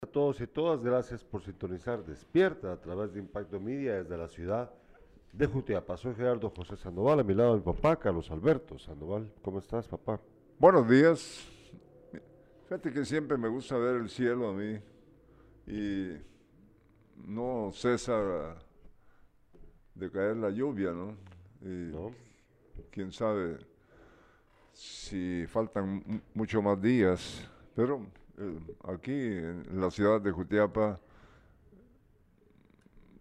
a todos y todas, gracias por sintonizar Despierta a través de Impacto Media desde la ciudad de Jutiapa. Soy Gerardo José Sandoval, a mi lado mi papá, Carlos Alberto Sandoval. ¿Cómo estás, papá? Buenos días. Fíjate que siempre me gusta ver el cielo a mí y no cesa de caer la lluvia, ¿no? Y ¿No? quién sabe si faltan mu- mucho más días, pero aquí en la ciudad de Jutiapa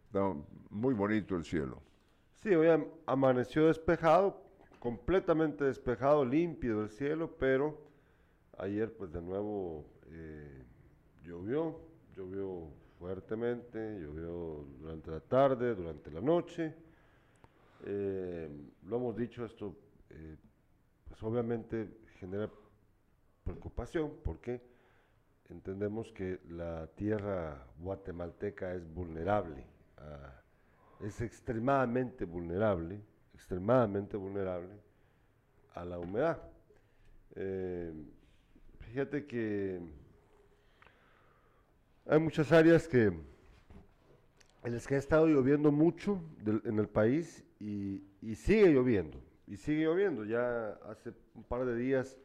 está muy bonito el cielo. Sí, hoy am- amaneció despejado, completamente despejado, límpido el cielo, pero ayer pues de nuevo eh, llovió, llovió fuertemente, llovió durante la tarde, durante la noche. Eh, lo hemos dicho, esto eh, pues obviamente genera preocupación porque entendemos que la tierra guatemalteca es vulnerable, a- es extremadamente vulnerable, extremadamente vulnerable a la humedad. Eh, fíjate que hay muchas áreas que en las que ha estado lloviendo mucho en el país y sigue lloviendo, y sigue lloviendo. Ya hace un par de días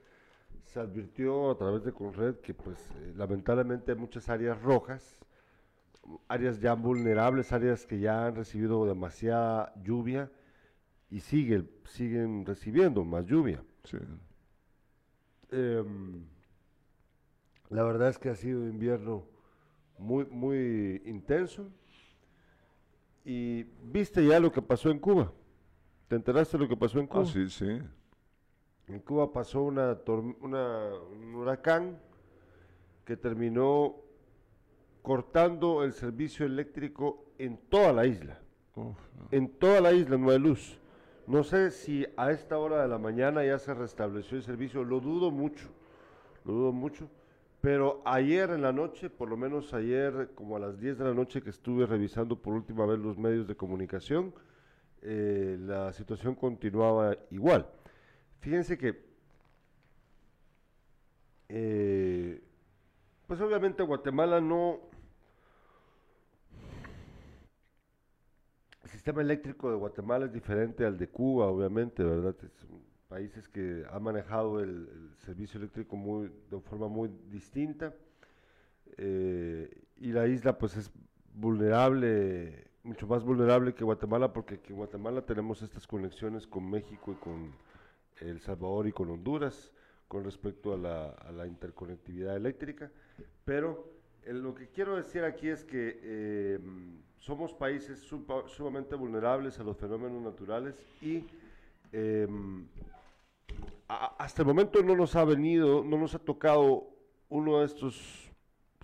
se advirtió a través de Conred que pues eh, lamentablemente hay muchas áreas rojas, áreas ya vulnerables, áreas que ya han recibido demasiada lluvia y sigue, siguen recibiendo más lluvia. Sí. Em, la verdad es que ha sido un invierno muy, muy intenso. Y viste ya lo que pasó en Cuba. ¿Te enteraste de lo que pasó en Cuba? Ah, sí, sí. En Cuba pasó una, una- un huracán que terminó cortando el servicio eléctrico en toda la isla. Uf, En toda la isla no hay luz. No sé si a esta hora de la mañana ya se restableció el servicio, lo dudo mucho, lo dudo mucho. Pero ayer en la noche, por lo menos ayer como a las 10 de la noche que estuve revisando por última vez los medios de comunicación, eh, la situación continuaba igual. Fíjense que, eh, pues obviamente Guatemala no, El sistema eléctrico de Guatemala es diferente al de Cuba, obviamente, ¿verdad? Son países que han manejado el, servicio eléctrico muy, de forma muy distinta. eh, y la isla, pues, es vulnerable, mucho más vulnerable que Guatemala, porque aquí en Guatemala tenemos estas conexiones con México y con El Salvador y con Honduras con respecto a la, interconectividad eléctrica. Pero lo que quiero decir aquí es que eh, somos países sumamente vulnerables a los fenómenos naturales y a- hasta el momento no nos ha venido, no nos ha tocado uno de estos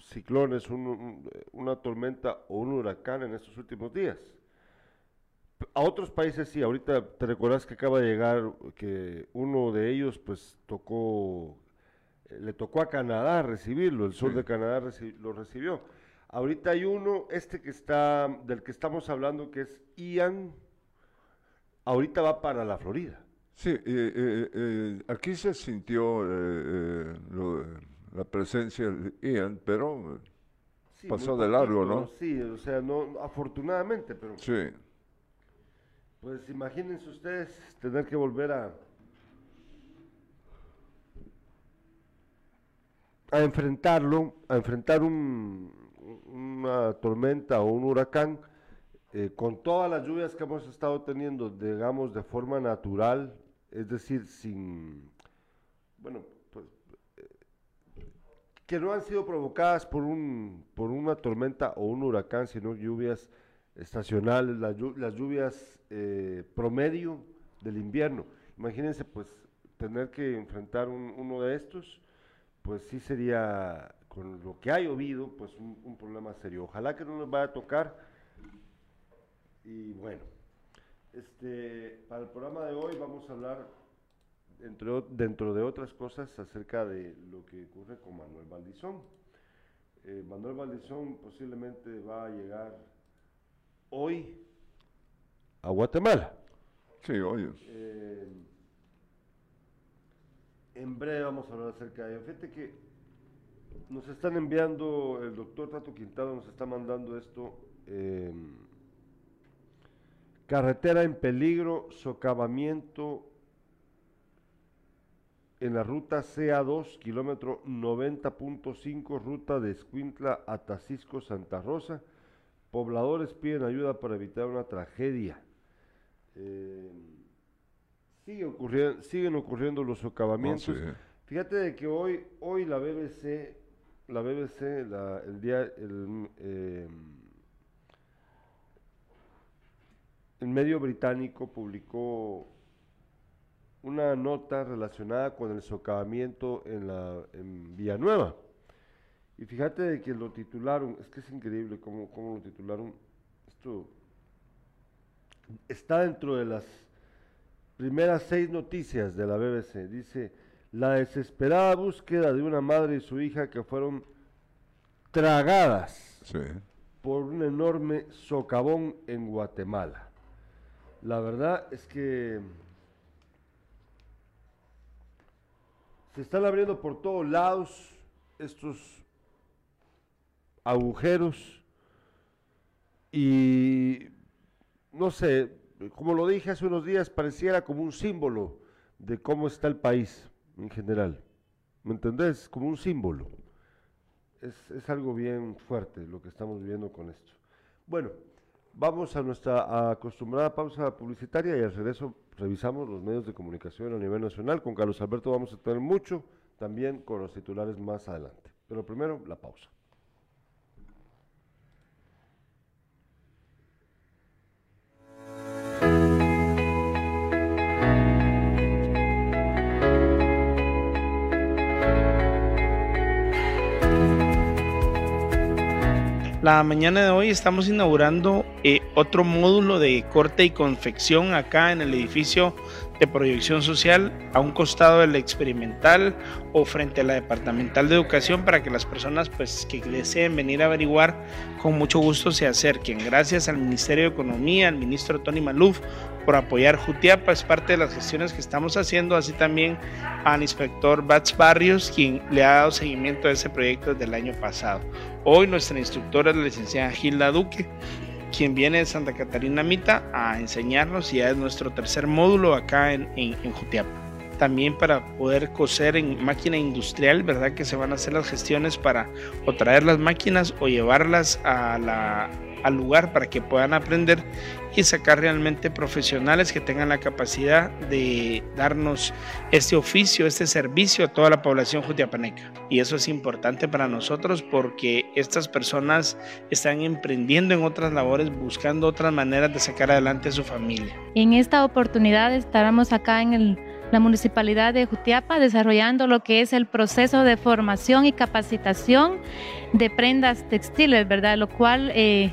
ciclones, un- un- una tormenta o un huracán en estos últimos días. A otros países sí, ahorita te recuerdas que acaba de llegar que uno de ellos pues tocó, eh, le tocó a Canadá recibirlo, el sur Sí. de Canadá reci- lo recibió. Ahorita hay uno, este que está, del que estamos hablando, que es Ian, ahorita va para la Florida. Sí, eh, eh, eh, aquí se sintió eh, lo- la presencia de Ian, pero Sí, Pasó de largo, poquito, ¿no? Sí, o sea, no, afortunadamente, pero sí, pues imagínense ustedes tener que volver a a enfrentarlo, a enfrentar un- una tormenta o un huracán eh, con todas las lluvias que hemos estado teniendo, digamos, de forma natural, es decir, sin, bueno, pues, eh, que no han sido provocadas por, un, por una tormenta o un huracán, sino lluvias estacionales, las, llu- las lluvias eh, promedio del invierno. Imagínense, pues, tener que enfrentar un- uno de estos, pues sí sería, con lo que ha llovido, pues un, problema serio. Ojalá que no nos vaya a tocar. Y bueno, este, para el programa de hoy vamos a hablar, entre o- dentro de otras cosas, acerca de lo que ocurre con Manuel Valdizón. Eh, Manuel Valdizón posiblemente va a llegar hoy a Guatemala. sí, oye. Eh, en breve vamos a hablar acerca de ello. Fíjate que nos están enviando, el doctor Tato Quintado nos está mandando esto. em, carretera en peligro, socavamiento en la ruta CA2, kilómetro 90.5, ruta de Escuintla a Tacisco, Santa Rosa. Pobladores piden ayuda para evitar una tragedia. Eh, sigue siguen ocurriendo los socavamientos. sí. Fíjate de que hoy, hoy la BBC, la BBC, la- el día, el, eh, el medio británico publicó una nota relacionada con el socavamiento en, la, en Villanueva. Y fíjate de que lo titularon, es que es increíble cómo, cómo lo titularon. Esto está dentro de las primeras seis noticias de la BBC. Dice, la desesperada búsqueda de una madre y su hija que fueron tragadas Sí. por un enorme socavón en Guatemala. La verdad es que se están abriendo por todos lados estos agujeros y no sé, como lo dije hace unos días, pareciera como un símbolo de cómo está el país en general. ¿Me entendés? Como un símbolo es, es algo bien fuerte lo que estamos viviendo con esto. Bueno, vamos a nuestra acostumbrada pausa publicitaria y al regreso revisamos los medios de comunicación a nivel nacional. Con Carlos Alberto vamos a tener mucho, también con los titulares más adelante. Pero primero, la pausa. La mañana de hoy estamos inaugurando eh, otro módulo de corte y confección acá en el edificio de proyección social a un costado del experimental o frente a la departamental de educación para que las personas pues que deseen venir a averiguar con mucho gusto se acerquen. Gracias al Ministerio de Economía, al ministro Tony Maluf por apoyar Jutiapa, es parte de las gestiones que estamos haciendo, así también al inspector Bats Barrios, quien le ha dado seguimiento a ese proyecto desde el año pasado. Hoy nuestra instructora es la licenciada Gilda Duque, quien viene de Santa Catarina Mita a enseñarnos y ya es nuestro tercer módulo acá en, en, Jutiapa. También para poder coser en máquina industrial, ¿verdad? Que se van a hacer las gestiones para o traer las máquinas o llevarlas a la, al lugar para que puedan aprender y sacar realmente profesionales que tengan la capacidad de darnos este oficio, este servicio a toda la población jutiapaneca. Y eso es importante para nosotros porque estas personas están emprendiendo en otras labores, buscando otras maneras de sacar adelante a su familia. En esta oportunidad estaremos acá en el, la municipalidad de Jutiapa desarrollando lo que es el proceso de formación y capacitación de prendas textiles, ¿verdad? Lo cual eh,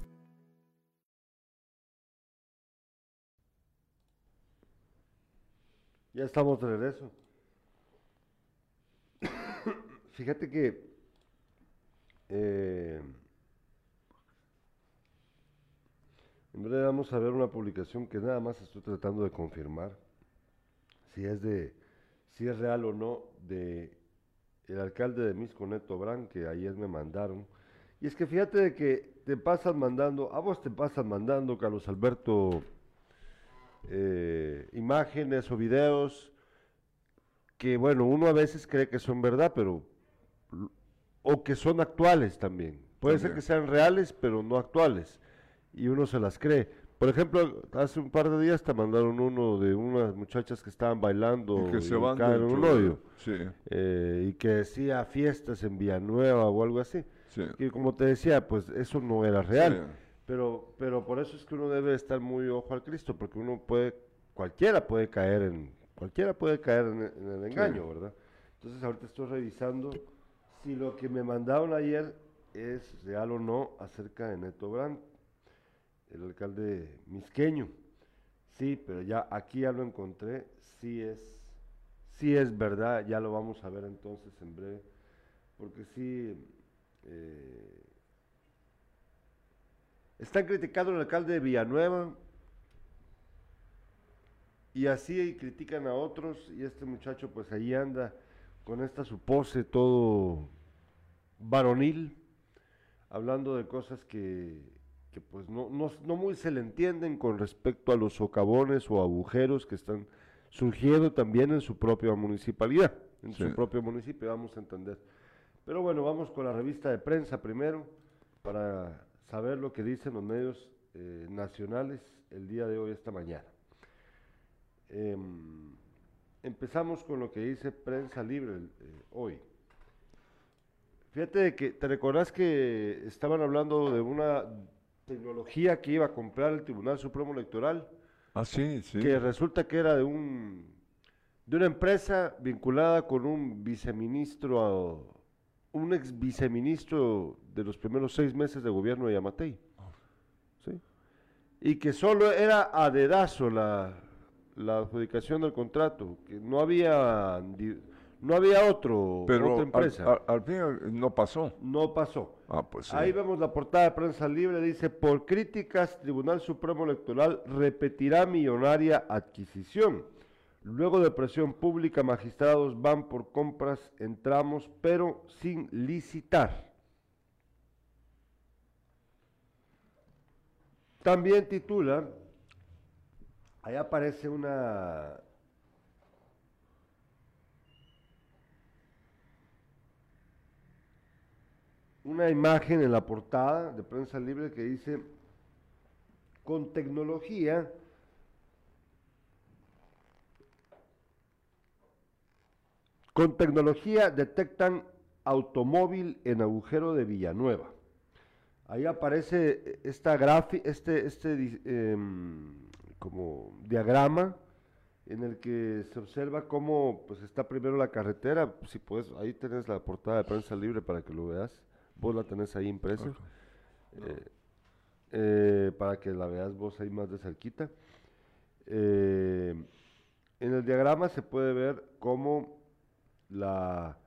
Ya estamos de regreso. Fíjate que eh, en breve vamos a ver una publicación que nada más estoy tratando de confirmar si es de si es real o no de el alcalde de Misco Neto Brand que ayer me mandaron y es que fíjate de que te pasan mandando a vos te pasan mandando Carlos Alberto eh, imágenes o videos que, bueno, uno a veces cree que son verdad, pero. o que son actuales también. Puede ser que sean reales, pero no actuales. Y uno se las cree. Por ejemplo, hace un par de días te mandaron uno de unas muchachas que estaban bailando Y que se van en un hoyo. Sí, eh, y que decía fiestas en Villanueva o algo así. sí. Y como te decía, pues eso no era real. Sí. Pero, pero por eso es que uno debe estar muy ojo al Cristo, porque uno puede, cualquiera puede caer en, cualquiera puede caer en, el- en el engaño, ¿verdad? Entonces ahorita estoy revisando si lo que me mandaron ayer es real o no acerca de Neto Brand, el alcalde misqueño. Sí, pero ya aquí ya lo encontré, sí es, sí es verdad, ya lo vamos a ver entonces en breve, porque sí, eh, están criticando al alcalde de Villanueva y así critican a otros y este muchacho pues ahí anda con esta su pose todo varonil, hablando de cosas que, que pues no, no, no, muy se le entienden con respecto a los socavones o agujeros que están surgiendo también en su propia municipalidad, en su propio municipio, vamos a entender. Pero bueno, vamos con la revista de prensa primero para saber lo que dicen los medios eh, nacionales el día de hoy, esta mañana. Eh, empezamos con lo que dice Prensa Libre eh, hoy. Fíjate que, ¿te recordás que estaban hablando de una tecnología que iba a comprar el Tribunal Supremo Electoral? Ah, sí, sí. Que resulta que era de un de una empresa vinculada con un viceministro, un ex viceministro de los primeros seis meses de gobierno de Yamatei. ¿sí? Y que solo era a dedazo la, la adjudicación del contrato, que no había no había otro, Pero otra empresa. Al, fin no pasó. No pasó. Ah, pues Ahí vemos la portada de prensa libre, dice, por críticas, Tribunal Supremo Electoral repetirá millonaria adquisición. Luego de presión pública, magistrados van por compras en tramos, pero sin licitar. También titula, ahí aparece una una imagen en la portada de prensa libre que dice, con tecnología, con tecnología detectan automóvil en agujero de Villanueva. Ahí aparece esta este, este em, como diagrama en el que se observa cómo pues está primero la carretera, si puedes, ahí tenés la portada de prensa libre para que lo veas vos la tenés ahí impresa, eh, eh, para que la veas vos ahí más de cerquita. Eh, en el diagrama se puede ver cómo la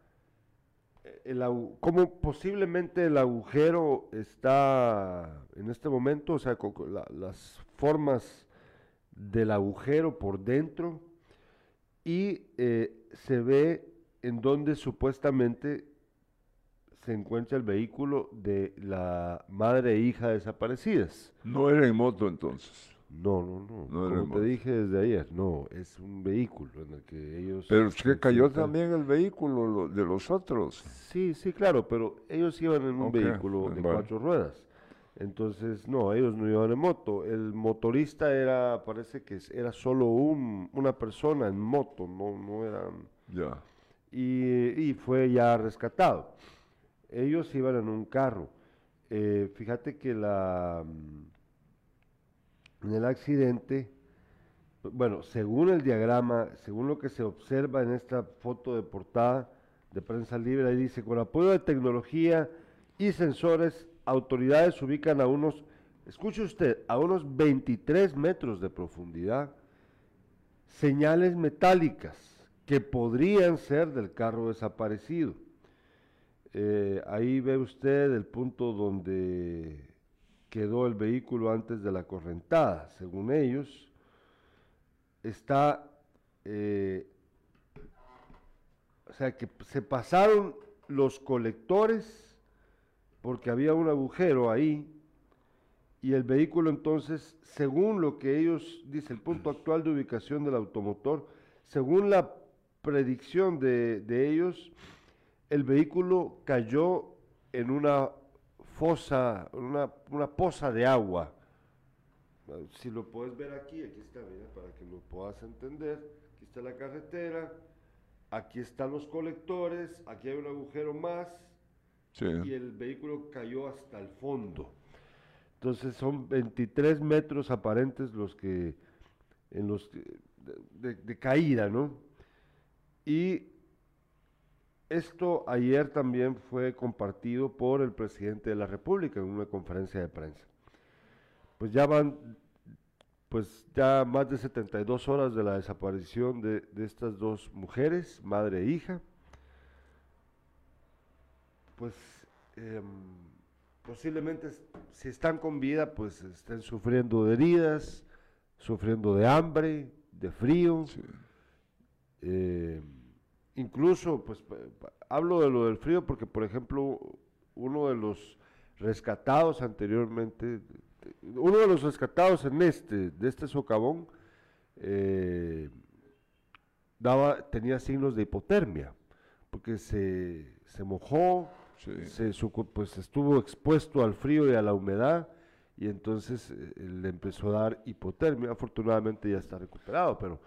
el, cómo posiblemente el agujero está en este momento, o sea, las formas del agujero por dentro y se ve en donde supuestamente se encuentra el vehículo de la madre e hija desaparecidas. No era en moto entonces. No, no, no. no Como te dije desde ayer, no, es un vehículo en el que ellos... Pero es que cayó también el vehículo de los otros. Sí, sí, claro, pero ellos iban en un vehículo de cuatro ruedas. Entonces, no, ellos no iban en moto. El motorista era, parece que era solo un, una persona en moto, no, no eran... Ya. Y, y fue ya rescatado ellos iban en un carro. Eh, fíjate que la en el accidente, bueno, según el diagrama, según lo que se observa en esta foto de portada de prensa libre, ahí dice, con apoyo de tecnología y sensores, autoridades ubican a unos, escuche usted, a unos 23 metros de profundidad, señales metálicas que podrían ser del carro desaparecido. Eh, ahí ve usted el punto donde quedó el vehículo antes de la correntada. Según ellos, está, eh, o sea que se pasaron los colectores porque había un agujero ahí y el vehículo entonces, según lo que ellos, dice el punto actual de ubicación del automotor, según la predicción de, de ellos, el vehículo cayó en una fosa, una, una poza de agua. Si lo puedes ver aquí, aquí está, mira, para que lo puedas entender. Aquí está la carretera, aquí están los colectores, aquí hay un agujero más y el vehículo cayó hasta el fondo. Entonces son 23 metros aparentes los que, en los de, de caída, ¿no? Y esto ayer también fue compartido por el presidente de la República en una conferencia de prensa. Pues ya van, pues ya más de 72 horas de la desaparición de, de estas dos mujeres, madre e hija. Pues em, posiblemente si están con vida, pues estén sufriendo de heridas, sufriendo de hambre, de frío. Eh, incluso, pues hablo de lo del frío porque, por ejemplo, uno de los rescatados anteriormente, uno de los rescatados en este, de este socavón, eh, daba, tenía signos de hipotermia, porque se, se mojó, se, pues estuvo expuesto al frío y a la humedad, y entonces eh, le empezó a dar hipotermia. Afortunadamente ya está recuperado, pero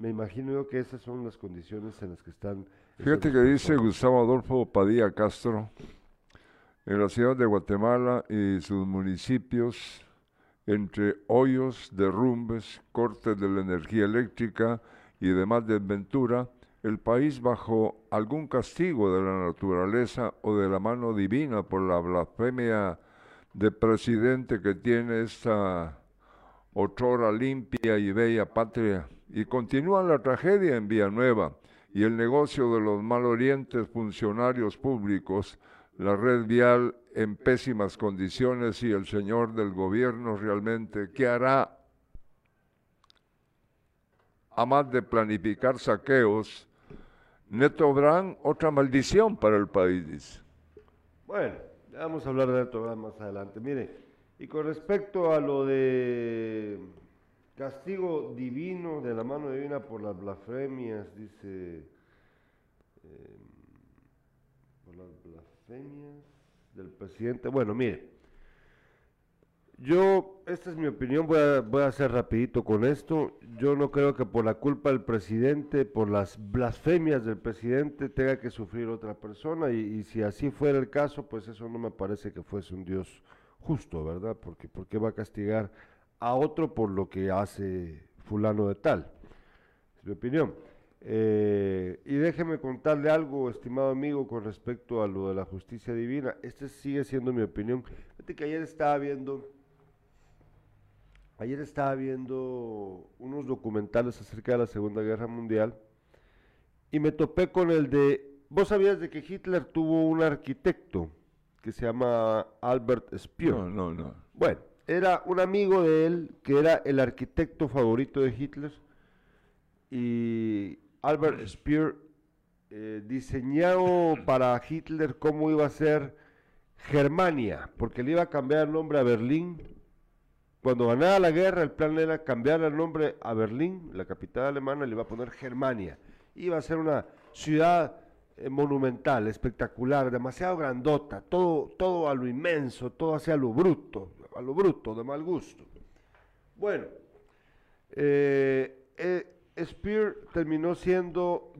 me imagino yo que esas son las condiciones en las que están. Fíjate que dice Gustavo Adolfo Padilla Castro, en la ciudad de Guatemala y sus municipios, entre hoyos, derrumbes, cortes de la energía eléctrica y demás desventura, el país bajo algún castigo de la naturaleza o de la mano divina por la blasfemia de presidente que tiene esta otrora limpia y bella patria. Y continúa la tragedia en Villanueva y el negocio de los malorientes funcionarios públicos, la red vial en pésimas condiciones y el señor del gobierno realmente, ¿qué hará? A más de planificar saqueos, Neto Brand, otra maldición para el país. Bueno, vamos a hablar de Neto más adelante. Mire, y con respecto a lo de castigo divino, de la mano divina por las blasfemias, dice, eh, por las blasfemias del presidente. Bueno, mire, yo, esta es mi opinión, voy a, voy a ser rapidito con esto. Yo no creo que por la culpa del presidente, por las blasfemias del presidente, tenga que sufrir otra persona. Y, si así fuera el caso, pues eso no me parece que fuese un Dios justo, ¿verdad? Porque ¿por qué va a castigar a otro por lo que hace fulano de tal? Es mi opinión. Eh, y déjeme contarle algo, estimado amigo, con respecto a lo de la justicia divina. Este sigue siendo mi opinión. Fíjate que ayer estaba viendo Ayer estaba viendo unos documentales acerca de la Segunda Guerra Mundial y me topé con el de, vos sabías de que Hitler tuvo un arquitecto que se llama Albert Speer. No, no, no. Bueno, era un amigo de él que era el arquitecto favorito de Hitler y Albert Speer eh, diseñó para Hitler cómo iba a ser Germania, porque le iba a cambiar el nombre a Berlín cuando ganaba la guerra, el plan era cambiar el nombre a Berlín, la capital alemana, le iba a poner Germania. Iba a ser una ciudad monumental, espectacular, demasiado grandota, todo, todo a lo inmenso, todo hacia lo bruto, a lo bruto, de mal gusto. Bueno, eh, eh, Spear terminó siendo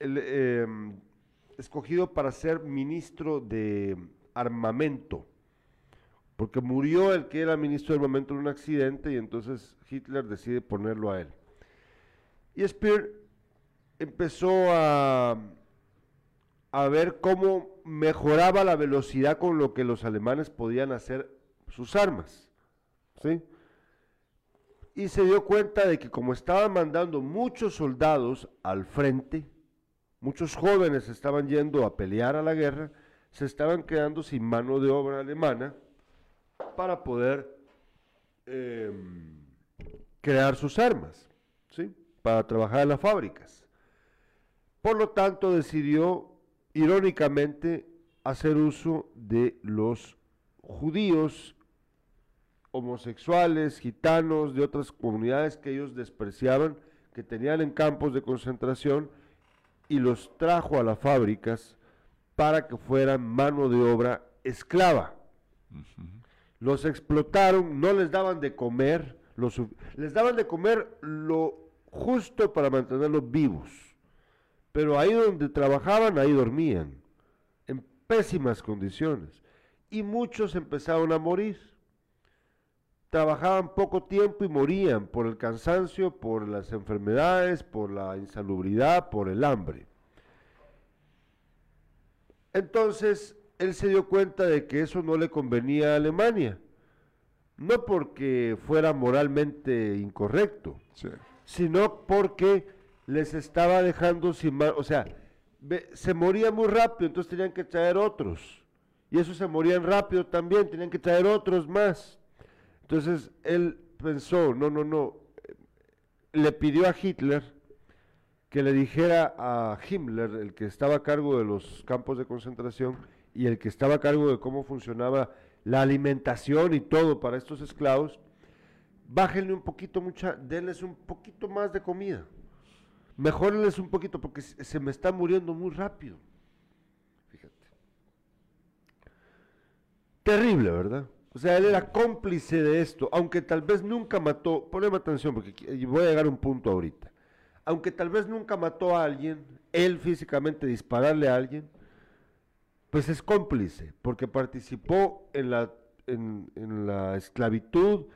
em, escogido para ser ministro de armamento porque murió el que era ministro del momento en un accidente y entonces Hitler decide ponerlo a él. Y Speer empezó a, a ver cómo mejoraba la velocidad con lo que los alemanes podían hacer sus armas. ¿sí? Y se dio cuenta de que como estaban mandando muchos soldados al frente, muchos jóvenes estaban yendo a pelear a la guerra, se estaban quedando sin mano de obra alemana para poder em, crear sus armas, ¿sí? para trabajar en las fábricas. Por lo tanto, decidió irónicamente hacer uso de los judíos, homosexuales, gitanos, de otras comunidades que ellos despreciaban, que tenían en campos de concentración, y los trajo a las fábricas para que fueran mano de obra esclava los explotaron, no les daban de comer, les daban de comer lo justo para mantenerlos vivos. Pero ahí donde trabajaban, ahí dormían, en pésimas condiciones. Y muchos empezaron a morir. Trabajaban poco tiempo y morían por el cansancio, por las enfermedades, por la insalubridad, por el hambre. Entonces, él se dio cuenta de que eso no le convenía a Alemania. No porque fuera moralmente incorrecto, Sí. sino porque les estaba dejando sin o sea, se moría muy rápido, entonces tenían que traer otros. Y esos se morían rápido también, tenían que traer otros más. Entonces él pensó, no, no, no, eh, le pidió a Hitler que le dijera a Himmler, el que estaba a cargo de los campos de concentración y el que estaba a cargo de cómo funcionaba la alimentación y todo para estos esclavos, bájenle un poquito, mucha, denles un poquito más de comida. Mejórenles un poquito porque se me está muriendo muy rápido. Fíjate. Terrible, ¿verdad? O sea, él era cómplice de esto, aunque tal vez nunca mató, poneme atención porque voy a llegar a un punto ahorita. Aunque tal vez nunca mató a alguien, él físicamente dispararle a alguien, pues es cómplice, porque participó en la, en la esclavitud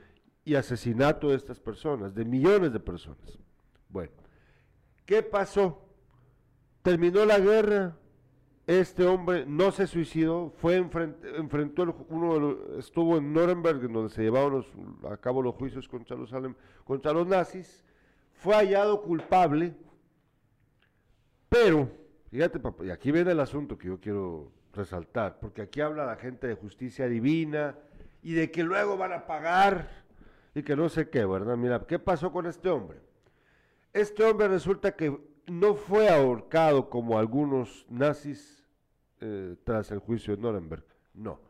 y asesinato de estas personas, de millones de personas. Bueno, ¿qué pasó? Terminó la guerra, este hombre no se suicidó, fue enfrent- enfrentó uno de los- estuvo en Nuremberg, en donde se llevaban los- a cabo los juicios contra los, contra los nazis, fue hallado culpable, pero, fíjate, y aquí viene el asunto que yo quiero resaltar, porque aquí habla la gente de justicia divina y de que luego van a pagar y que no sé qué, ¿verdad? Mira, ¿qué pasó con este hombre? Este hombre resulta que no fue ahorcado como algunos nazis eh, tras el juicio de Nuremberg, no.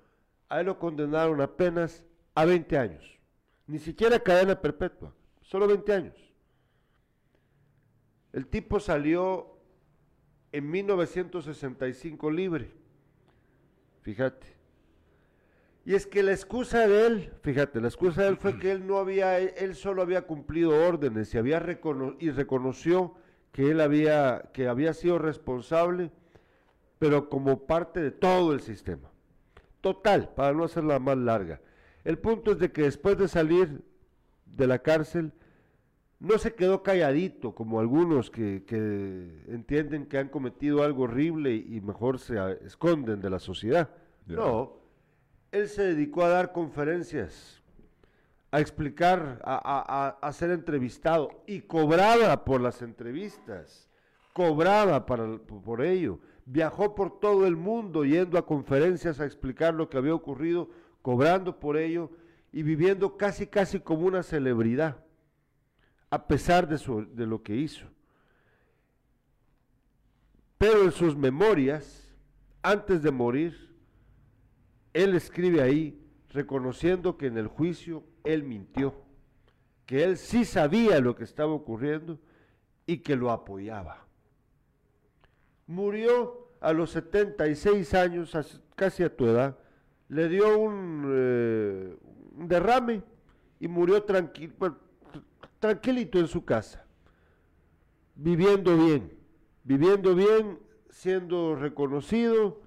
A él lo condenaron apenas a 20 años, ni siquiera cadena perpetua, solo 20 años. El tipo salió en 1965 libre. Fíjate. Y es que la excusa de él, fíjate, la excusa de él fue que él no había, él solo había cumplido órdenes y había recono- y reconoció que él había, que había sido responsable, pero como parte de todo el sistema. Total, para no hacerla más larga. El punto es de que después de salir de la cárcel, no se quedó calladito, como algunos que, que entienden que han cometido algo horrible y mejor se esconden de la sociedad. No, él se dedicó a dar conferencias, a explicar, a, ser entrevistado y cobraba por las entrevistas, cobraba por ello. Viajó por todo el mundo yendo a conferencias a explicar lo que había ocurrido, cobrando por ello y viviendo casi, casi como una celebridad a pesar de lo que hizo. Pero en sus memorias, antes de morir, él escribe ahí, reconociendo que en el juicio él mintió, que él sí sabía lo que estaba ocurriendo y que lo apoyaba. Murió a los 76 años, as- casi a tu edad, le dio un, eh, derrame y murió tranquilo, tranquilito en su casa, viviendo bien, viviendo bien, siendo reconocido,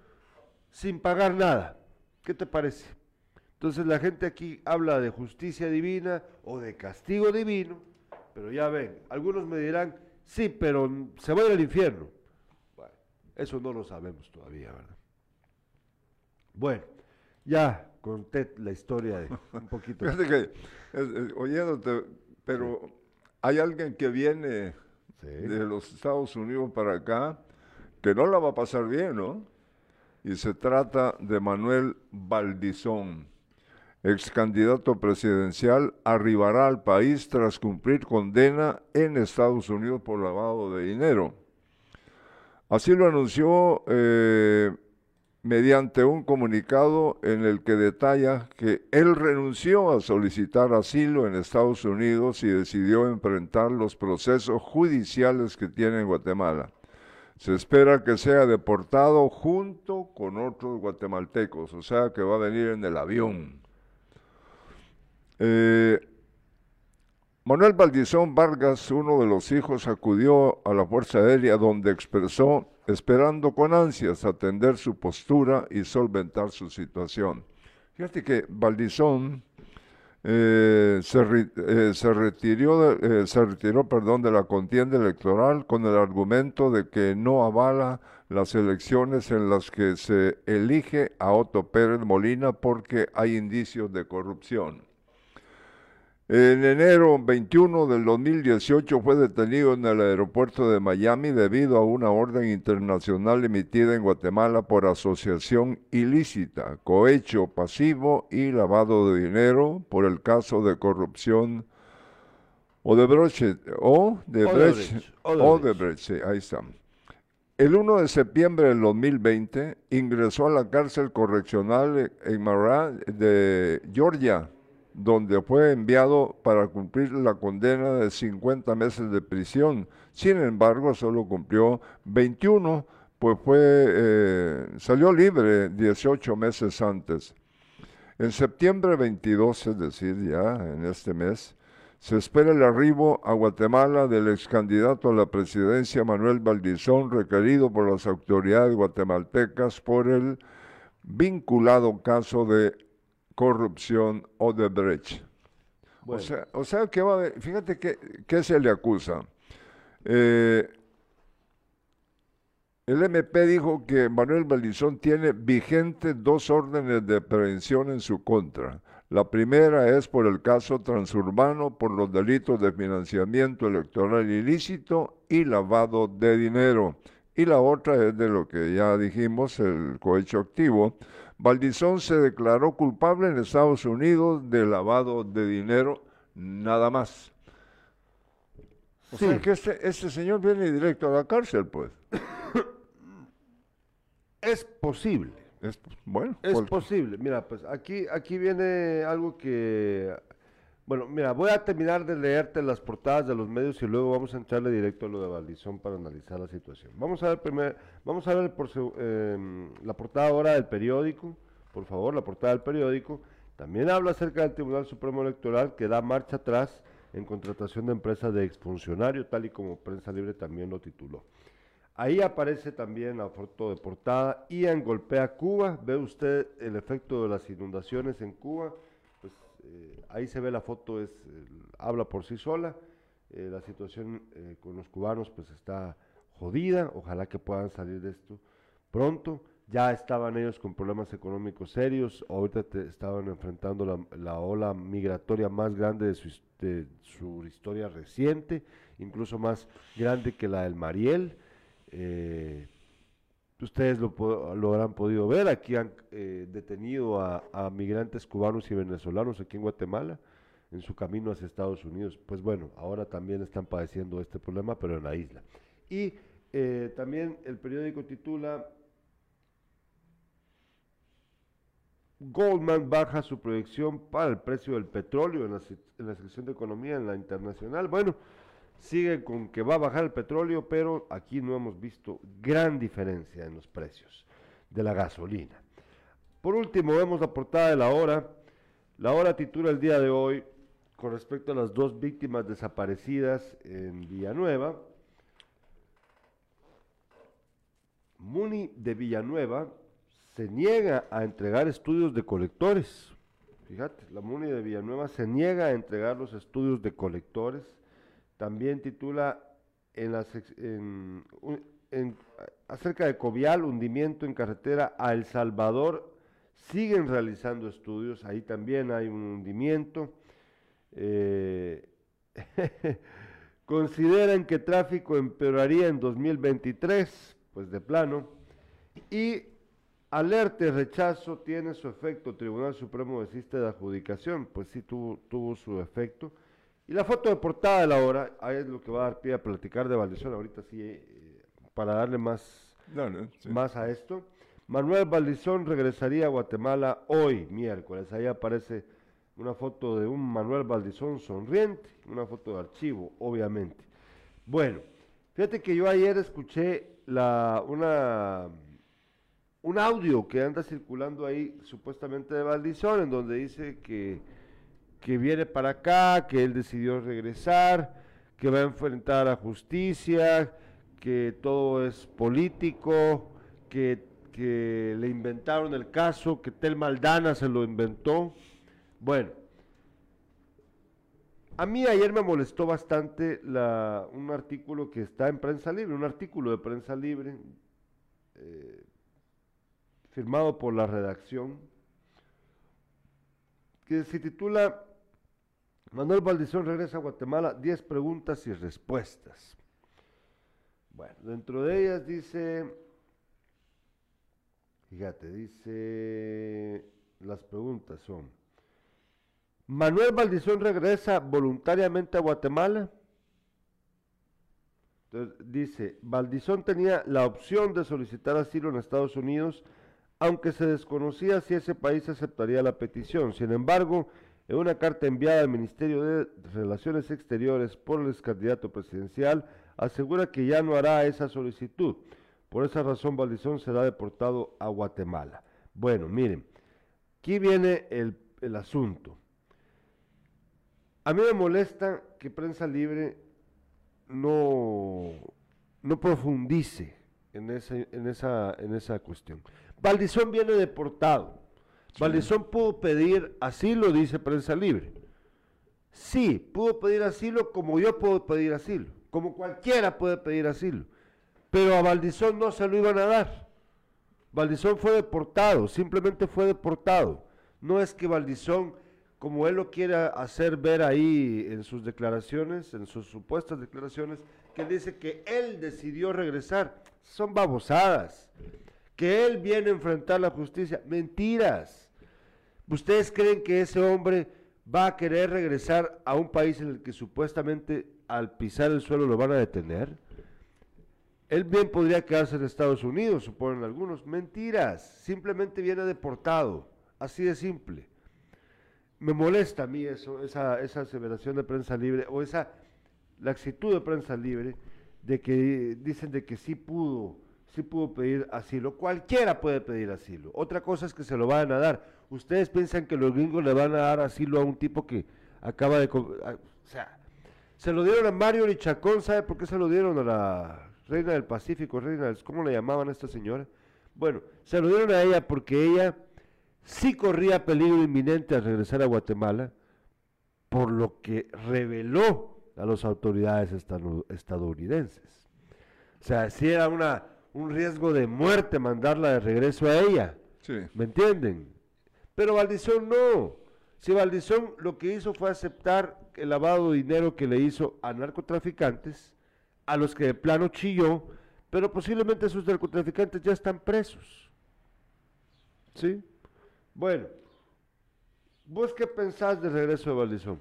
sin pagar nada. ¿Qué te parece? Entonces la gente aquí habla de justicia divina o de castigo divino, pero ya ven, algunos me dirán, sí, pero se va a ir al infierno. Bueno, eso no lo sabemos todavía, ¿verdad? Bueno, ya conté la historia de un poquito. Fíjate que, es- es- oyéndote, pero hay alguien que viene Sí. de los Estados Unidos para acá que no la va a pasar bien, ¿no? Y se trata de Manuel Valdizón, ex candidato presidencial, arribará al país tras cumplir condena en Estados Unidos por lavado de dinero. Así lo anunció eh, mediante un comunicado en el que detalla que él renunció a solicitar asilo en Estados Unidos y decidió enfrentar los procesos judiciales que tiene en Guatemala. Se espera que sea deportado junto con otros guatemaltecos, o sea que va a venir en el avión. Eh, Manuel Valdizón Vargas, uno de los hijos, acudió a la Fuerza Aérea donde expresó esperando con ansias atender su postura y solventar su situación. Fíjate que Valdizón eh, se, eh, se retiró, de- eh, se retiró perdón, de la contienda electoral con el argumento de que no avala las elecciones en las que se elige a Otto Pérez Molina porque hay indicios de corrupción. En enero 21 del 2018 fue detenido en el aeropuerto de Miami debido a una orden internacional emitida en Guatemala por asociación ilícita, cohecho pasivo y lavado de dinero por el caso de corrupción o de Odebrecht, Odebrecht. Odebrecht, sí, ahí está. El 1 de septiembre del 2020 ingresó a la cárcel correccional en Marra de Georgia, donde fue enviado para cumplir la condena de 50 meses de prisión. Sin embargo, solo cumplió 21, pues fue, eh, salió libre 18 meses antes. En septiembre 22, es decir, ya en este mes, se espera el arribo a Guatemala del ex candidato a la presidencia Manuel Valdizón, requerido por las autoridades guatemaltecas por el vinculado caso de corrupción Odebrecht. Bueno. O sea, o sea que va fíjate que, que se le acusa. Eh, el MP dijo que Manuel Valdizón tiene vigentes dos órdenes de prevención en su contra. La primera es por el caso transurbano por los delitos de financiamiento electoral ilícito y lavado de dinero. Y la otra es de lo que ya dijimos, el cohecho activo. Valdizón se declaró culpable en Estados Unidos de lavado de dinero, nada más. O Sí. sea que este, este señor viene directo a la cárcel, pues. Es posible. Es, bueno, Es por- posible. Mira, pues aquí, aquí viene algo que... Bueno, mira, voy a terminar de leerte las portadas de los medios y luego vamos a entrarle directo a lo de Valdizón para analizar la situación. Vamos a ver primer, vamos a ver por em, la portada ahora del periódico, por favor, la portada del periódico. También habla acerca del Tribunal Supremo Electoral que da marcha atrás en contratación de empresas de exfuncionario, tal y como Prensa Libre también lo tituló. Ahí aparece también la foto de portada. Ian golpea Cuba. Ve usted el efecto de las inundaciones en Cuba. Eh, ahí se ve la foto, es, eh, habla por sí sola. Eh, la situación con los cubanos pues está jodida. Ojalá que puedan salir de esto pronto. Ya estaban ellos con problemas económicos serios. Ahorita te- estaban enfrentando la, la ola migratoria más grande de su, de su historia reciente, incluso más grande que la del Mariel. Ustedes lo, habrán podido ver, aquí han eh, detenido a, migrantes cubanos y venezolanos aquí en Guatemala en su camino hacia Estados Unidos. Pues bueno, ahora también están padeciendo este problema, pero en la isla. Y eh, también el periódico titula Goldman baja su proyección para el precio del petróleo en la, en la sección de economía en la internacional. Bueno, sigue con que va a bajar el petróleo, pero aquí no hemos visto gran diferencia en los precios de la gasolina. Por último, vemos la portada de la hora. La hora titula el día de hoy con respecto a las dos víctimas desaparecidas en Villanueva. Muni de Villanueva se niega a entregar estudios de colectores. Fíjate, la MUNI de Villanueva se niega a entregar los estudios de colectores. También titula acerca de Covial, hundimiento en carretera a El Salvador. Siguen realizando estudios, ahí también hay un hundimiento. Eh, consideran que tráfico empeoraría en 2023, pues de plano. Y alerta y rechazo tiene su efecto. Tribunal Supremo desiste de adjudicación, pues sí tuvo, tuvo su efecto. Y la foto de portada de la hora, ahí es lo que va a dar pie a platicar de Valdizón ahorita sí, eh, para darle más, Dale, sí. más a esto. Manuel Valdizón regresaría a Guatemala hoy, miércoles. Ahí aparece una foto de un Manuel Valdizón sonriente, una foto de archivo, obviamente. Bueno, fíjate que yo ayer escuché la, una, un audio que anda circulando ahí supuestamente de Valdizón, en donde dice que, que viene para acá, que él decidió regresar, que va a enfrentar a justicia, que todo es político, que, que le inventaron el caso, que Tel Maldana se lo inventó. Bueno, A mí ayer me molestó bastante un artículo que está en Prensa Libre, un artículo de Prensa Libre eh, firmado por la redacción, que se titula Manuel Valdizón regresa a Guatemala, 10 preguntas y respuestas. Bueno, dentro de ellas dice, fíjate, dice, las preguntas son, Manuel Valdizón regresa voluntariamente a Guatemala. Entonces, dice, Valdizón tenía la opción de solicitar asilo en Estados Unidos, aunque se desconocía si ese país aceptaría la petición. Sin embargo, en una carta enviada al Ministerio de Relaciones Exteriores por el candidato presidencial, asegura que ya no hará esa solicitud. Por esa razón, Valdizón será deportado a Guatemala. Bueno, miren, aquí viene el, el asunto. A mí me molesta que Prensa Libre no, no profundice en, en, esa, en esa cuestión. Valdizón viene deportado. Valdizón pudo pedir asilo, dice Prensa Libre. Sí, pudo pedir asilo como yo puedo pedir asilo, como cualquiera puede pedir asilo. Pero a Valdizón no se lo iban a dar. Valdizón fue deportado, simplemente fue deportado. No es que Valdizón como él lo quiere hacer ver ahí en sus declaraciones, en sus supuestas declaraciones, que dice que él decidió regresar. Son babosadas. Que él viene a enfrentar la justicia. Mentiras. ¿Ustedes creen que ese hombre va a querer regresar a un país en el que supuestamente al pisar el suelo lo van a detener? Él bien podría quedarse en Estados Unidos, suponen algunos. Mentiras. Simplemente viene deportado. Así de simple me molesta a mí eso, esa, esa aseveración de prensa libre o esa laxitud de prensa libre de que dicen de que sí pudo, sí pudo pedir asilo. Cualquiera puede pedir asilo. Otra cosa es que se lo van a dar. Ustedes piensan que los gringos le van a dar asilo a un tipo que acaba de... O sea, se lo dieron a Mario Lichacón, ¿sabe por qué se lo dieron a la reina del Pacífico, reina ¿cómo le llamaban a esta señora? Bueno, se lo dieron a ella porque ella sí corría peligro inminente al regresar a Guatemala, por lo que reveló a las autoridades estadounidenses. O sea, si era una, un riesgo de muerte mandarla de regreso a ella. ¿Me entienden? Pero Valdizón no. Si Valdizón lo que hizo fue aceptar el lavado de dinero que le hizo a narcotraficantes, a los que de plano chilló, pero posiblemente esos narcotraficantes ya están presos. ¿Sí? Bueno, ¿vos qué pensás del regreso de Valdizón?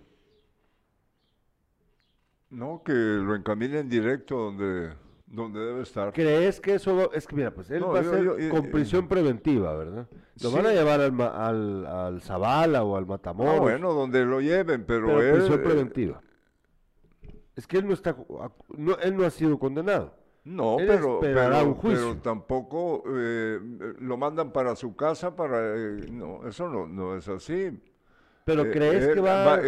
No, que lo encaminen directo donde, donde debe estar. ¿Crees que eso es que mira, pues él va a ser con prisión preventiva, ¿verdad? Lo van a llevar al, al, al Zavala o al Matamoros. Ah, bueno, donde lo lleven, pero, pero prisión eh, preventiva. Es que él no está, no, él no ha sido condenado. No, pero, pero, tampoco eh, lo mandan para su casa para... Eh, no, eso no, no es así. Pero eh, crees que va,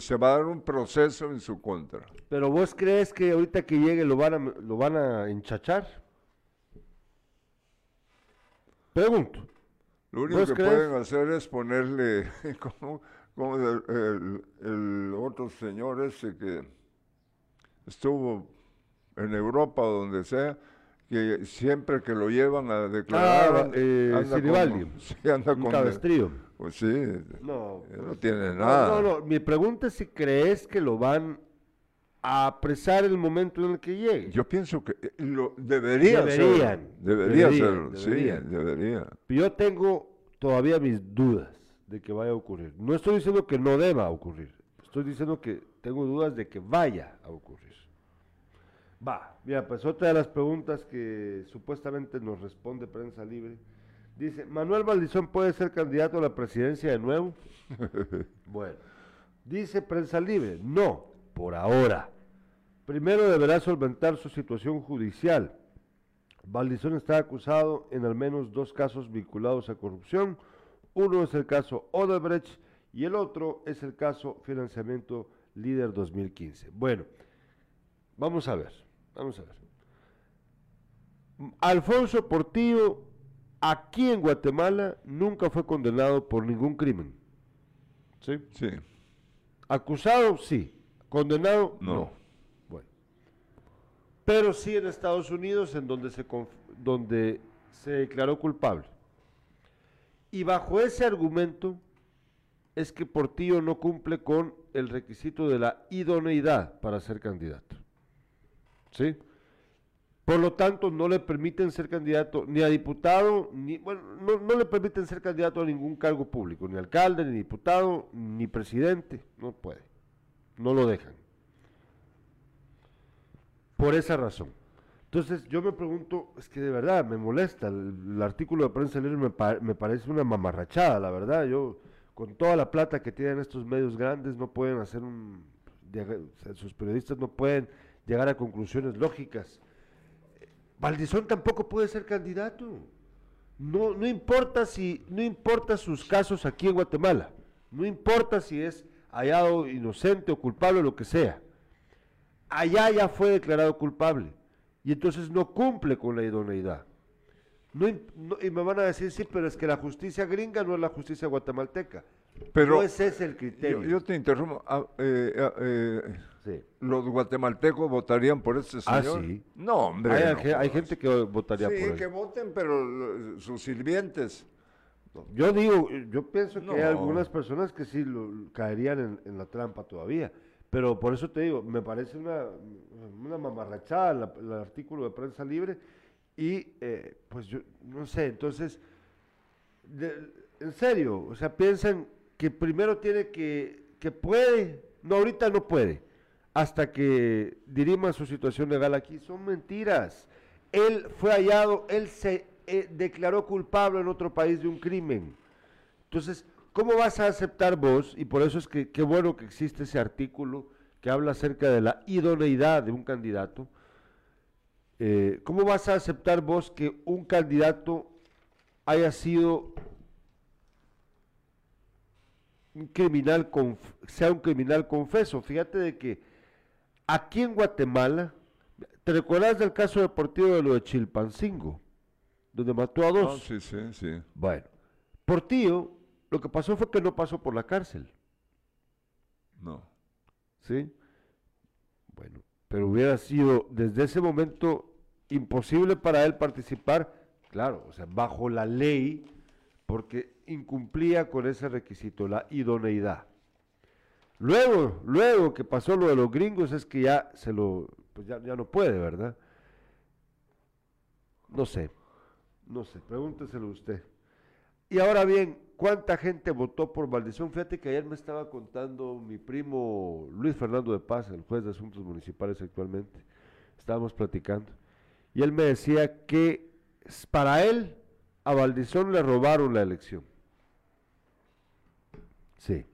se va a dar un proceso en su contra. Pero vos crees que ahorita que llegue lo van a, lo van a enchachar? Pregunto. Lo único que pueden hacer es ponerle, como, como el, el otro señor ese que estuvo en Europa o donde sea, que siempre que lo llevan a declarar, ah, eh, anda, con, sí, anda un cabestrío. Pues sí, no, no tiene nada. No, no, mi pregunta es si crees que lo van a apresar el momento en el que llegue. Yo pienso que eh, lo debería deberían, Debería ser, sí, debería. Yo tengo todavía mis dudas de que vaya a ocurrir. No estoy diciendo que no deba ocurrir. Estoy diciendo que tengo dudas de que vaya a ocurrir. Va, pues otra de las preguntas que supuestamente nos responde Prensa Libre. Dice, ¿Manuel Valdizón puede ser candidato a la presidencia de nuevo? bueno, dice Prensa Libre, no, por ahora. Primero deberá solventar su situación judicial. Valdizón está acusado en al menos dos casos vinculados a corrupción. Uno es el caso Odebrecht y el otro es el caso Financiamiento Líder 2015. Bueno, vamos a ver. Vamos a ver. Alfonso Portillo, aquí en Guatemala, nunca fue condenado por ningún crimen. ¿Sí? Sí. Acusado, sí. Condenado, No. no. Bueno. Pero sí en Estados Unidos, en donde se, donde se declaró culpable. Y bajo ese argumento es que Portillo no cumple con el requisito de la idoneidad para ser candidato. ¿Sí? Por lo tanto, no le permiten ser candidato ni a diputado, ni, bueno, no, no le permiten ser candidato a ningún cargo público, ni alcalde, ni diputado, ni presidente, no puede, no lo dejan. Por esa razón. Entonces, yo me pregunto, es que de verdad me molesta, el, artículo de prensa libre me, me parece una mamarrachada, la verdad, yo, con toda la plata que tienen estos medios grandes, no pueden hacer un, sea, sus periodistas no pueden llegar a conclusiones lógicas. Valdizón tampoco puede ser candidato. No, no importa si, no importa sus casos aquí en Guatemala. No importa si es hallado inocente o culpable o lo que sea. Allá ya fue declarado culpable. Y entonces no cumple con la idoneidad. No no- y me van a decir, sí, pero es que la justicia gringa no es la justicia guatemalteca. Pero no es ese el criterio. yo, yo te interrumpo. Ah, eh, ah, eh, Sí. ¿Los guatemaltecos votarían por este Ah, señor? sí. No, hombre. hay, no hay jodas. gente que votaría Sí, por él. que voten, pero lo- sus sirvientes. Yo digo, yo pienso que hay algunas personas que sí lo- caerían en, en la trampa todavía. Pero por eso te digo, me parece una, una mamarrachada la- el artículo de prensa libre. Y eh, pues yo no sé, entonces, de- en serio, o sea, piensan que primero tiene que, que puede, no, ahorita no puede, hasta que dirima su situación legal aquí. Son mentiras. Él fue hallado, él se eh, declaró culpable en otro país de un crimen. Entonces, ¿cómo vas a aceptar vos? Y por eso es que qué bueno que existe ese artículo que habla acerca de la idoneidad de un candidato. Eh, ¿Cómo vas a aceptar vos que un candidato haya sido un criminal, sea un criminal confeso? Fíjate de que aquí en Guatemala, ¿te recuerdas del caso deportivo de lo de Chilpancingo? Donde mató a dos. sí, sí, sí. Bueno, Portillo, lo que pasó fue que no pasó por la cárcel, No. ¿sí? Bueno, pero hubiera sido desde ese momento imposible para él participar, claro, o sea, bajo la ley, porque incumplía con ese requisito, la idoneidad. Luego, luego que pasó lo de los gringos es que ya se lo, pues ya, no puede, ¿verdad? No sé, no sé, pregúnteselo usted. Y ahora bien, ¿cuánta gente votó por Valdizón? Fíjate que ayer me estaba contando mi primo Luis Fernando de Paz, el juez de asuntos municipales actualmente. Estábamos platicando. Y él me decía que para él a Valdizón le robaron la elección. Sí.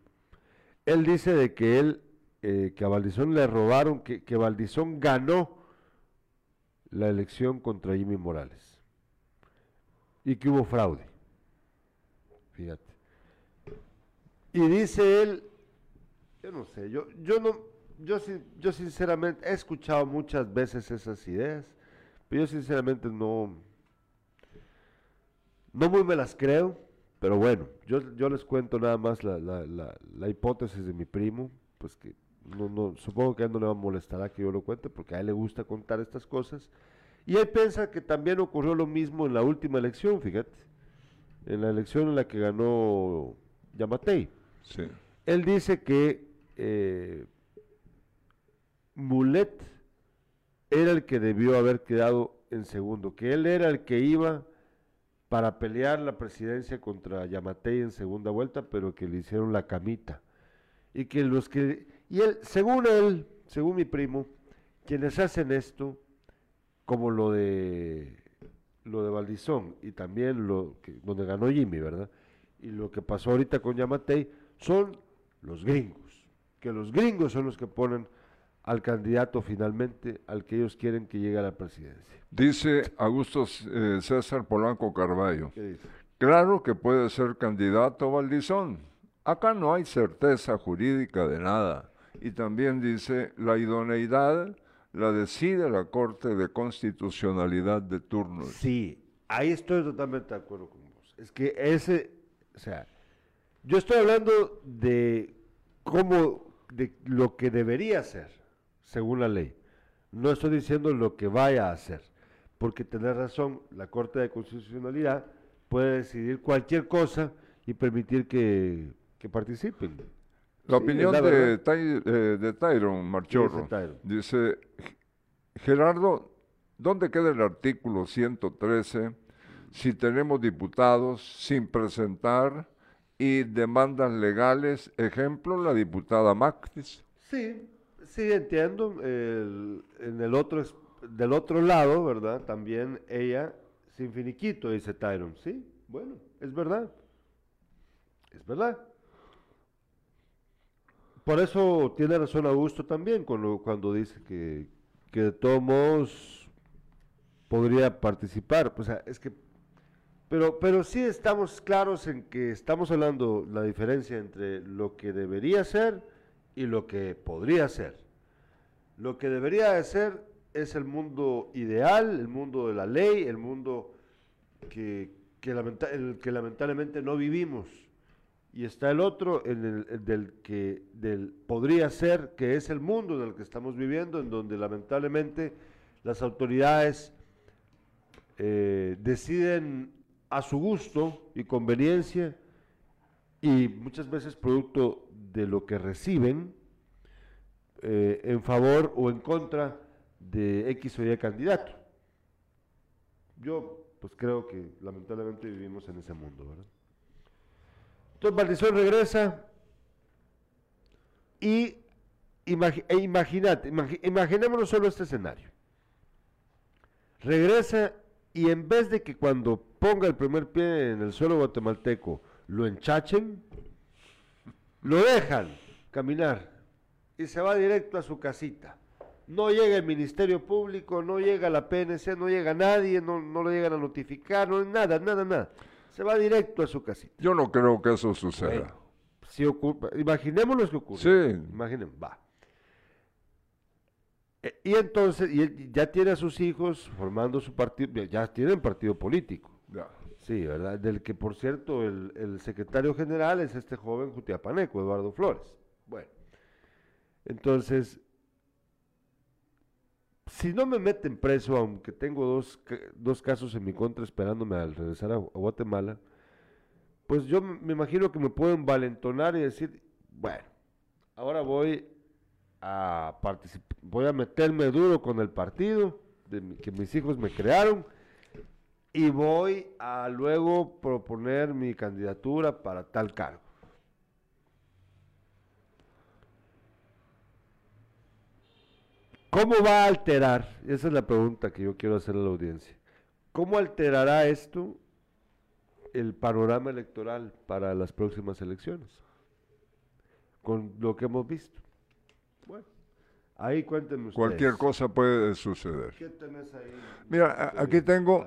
Él dice de que él, eh, que a Valdizón le robaron, que, que Valdizón ganó la elección contra Jimmy Morales. Y que hubo fraude. Fíjate. Y dice él, yo no sé, yo, yo no, yo, yo sinceramente he escuchado muchas veces esas ideas, pero yo sinceramente no, no muy me las creo, pero bueno, yo, yo les cuento nada más la, la, la, la hipótesis de mi primo, pues que no, no, supongo que a él no le va a molestar a que yo lo cuente, porque a él le gusta contar estas cosas, y él piensa que también ocurrió lo mismo en la última elección, fíjate, en la elección en la que ganó Yamatei. Sí. Él dice que eh, Mulet era el que debió haber quedado en segundo, que él era el que iba para pelear la presidencia contra Yamatei en segunda vuelta, pero que le hicieron la camita. Y que los que, y él, según él, según mi primo, quienes hacen esto, como lo de lo de Valdizón y también lo que, donde ganó Jimmy, ¿verdad? Y lo que pasó ahorita con Yamatei, son los gringos, que los gringos son los que ponen al candidato finalmente al que ellos quieren que llegue a la presidencia. Dice Augusto eh, César Polanco Carballo. ¿Qué dice? Claro que puede ser candidato Valdizón. Acá no hay certeza jurídica de nada. Y también dice, la idoneidad la decide la Corte de Constitucionalidad de turno. Sí, ahí estoy totalmente de acuerdo con vos. Es que ese, o sea, yo estoy hablando de cómo, de lo que debería hacer, según la ley. No estoy diciendo lo que vaya a hacer, porque tener razón, la Corte de Constitucionalidad puede decidir cualquier cosa y permitir que, que participen. La Sí, opinión la de. Tai- eh, de Tyron Marchorro. Tyron. Dice, Gerardo, ¿dónde queda el artículo 113 si tenemos diputados sin presentar y demandas legales? Ejemplo, la diputada Mactis. Sí, sí, entiendo. El- en el otro, del otro lado, ¿verdad? También ella, sin finiquito, dice Tyron. Sí, bueno, es verdad. Es verdad. Por eso tiene razón Augusto también cuando, cuando dice que, que de todos modos podría participar. O sea, es que pero, pero sí estamos claros en que estamos hablando la diferencia entre lo que debería ser y lo que podría ser. Lo que debería de ser es el mundo ideal, el mundo de la ley, el mundo que, el que lamentablemente no vivimos. Y está el otro en el, el del que del podría ser, que es el mundo en el que estamos viviendo, en donde lamentablemente las autoridades eh, deciden a su gusto y conveniencia y muchas veces producto de lo que reciben eh, en favor o en contra de X o Y candidato. Yo pues creo que lamentablemente vivimos en ese mundo, ¿verdad? Entonces Maldición regresa y e imaginémonos solo este escenario. Regresa y en vez de que cuando ponga el primer pie en el suelo guatemalteco lo enchachen, lo dejan caminar y se va directo a su casita. No llega el Ministerio Público, no llega la PNC, no llega nadie, no, no lo llegan a notificar, no nada, nada, nada. Se va directo a su casita. Yo no creo que eso suceda. Bueno, si ocurre, imaginémonos que ocurre. Sí. Imaginen, va. Eh, y entonces, y ya tiene a sus hijos formando su partido, ya tienen partido político. Ya. Sí, ¿verdad? Del que, por cierto, el, secretario general es este joven jutiapaneco, Eduardo Flores. Bueno, entonces, si no me meten preso, aunque tengo dos, dos casos en mi contra esperándome al regresar a, Guatemala, pues yo me imagino que me pueden valentonar y decir, bueno, ahora voy a participar, voy a meterme duro con el partido de que mis hijos me crearon y voy a luego proponer mi candidatura para tal cargo. ¿Cómo va a alterar? Esa es la pregunta que yo quiero hacer a la audiencia. ¿Cómo alterará esto el panorama electoral para las próximas elecciones? Con lo que hemos visto. Ahí cuéntenme ustedes. Cualquier cosa puede suceder. ¿Qué tenés ahí? Mira, aquí tengo,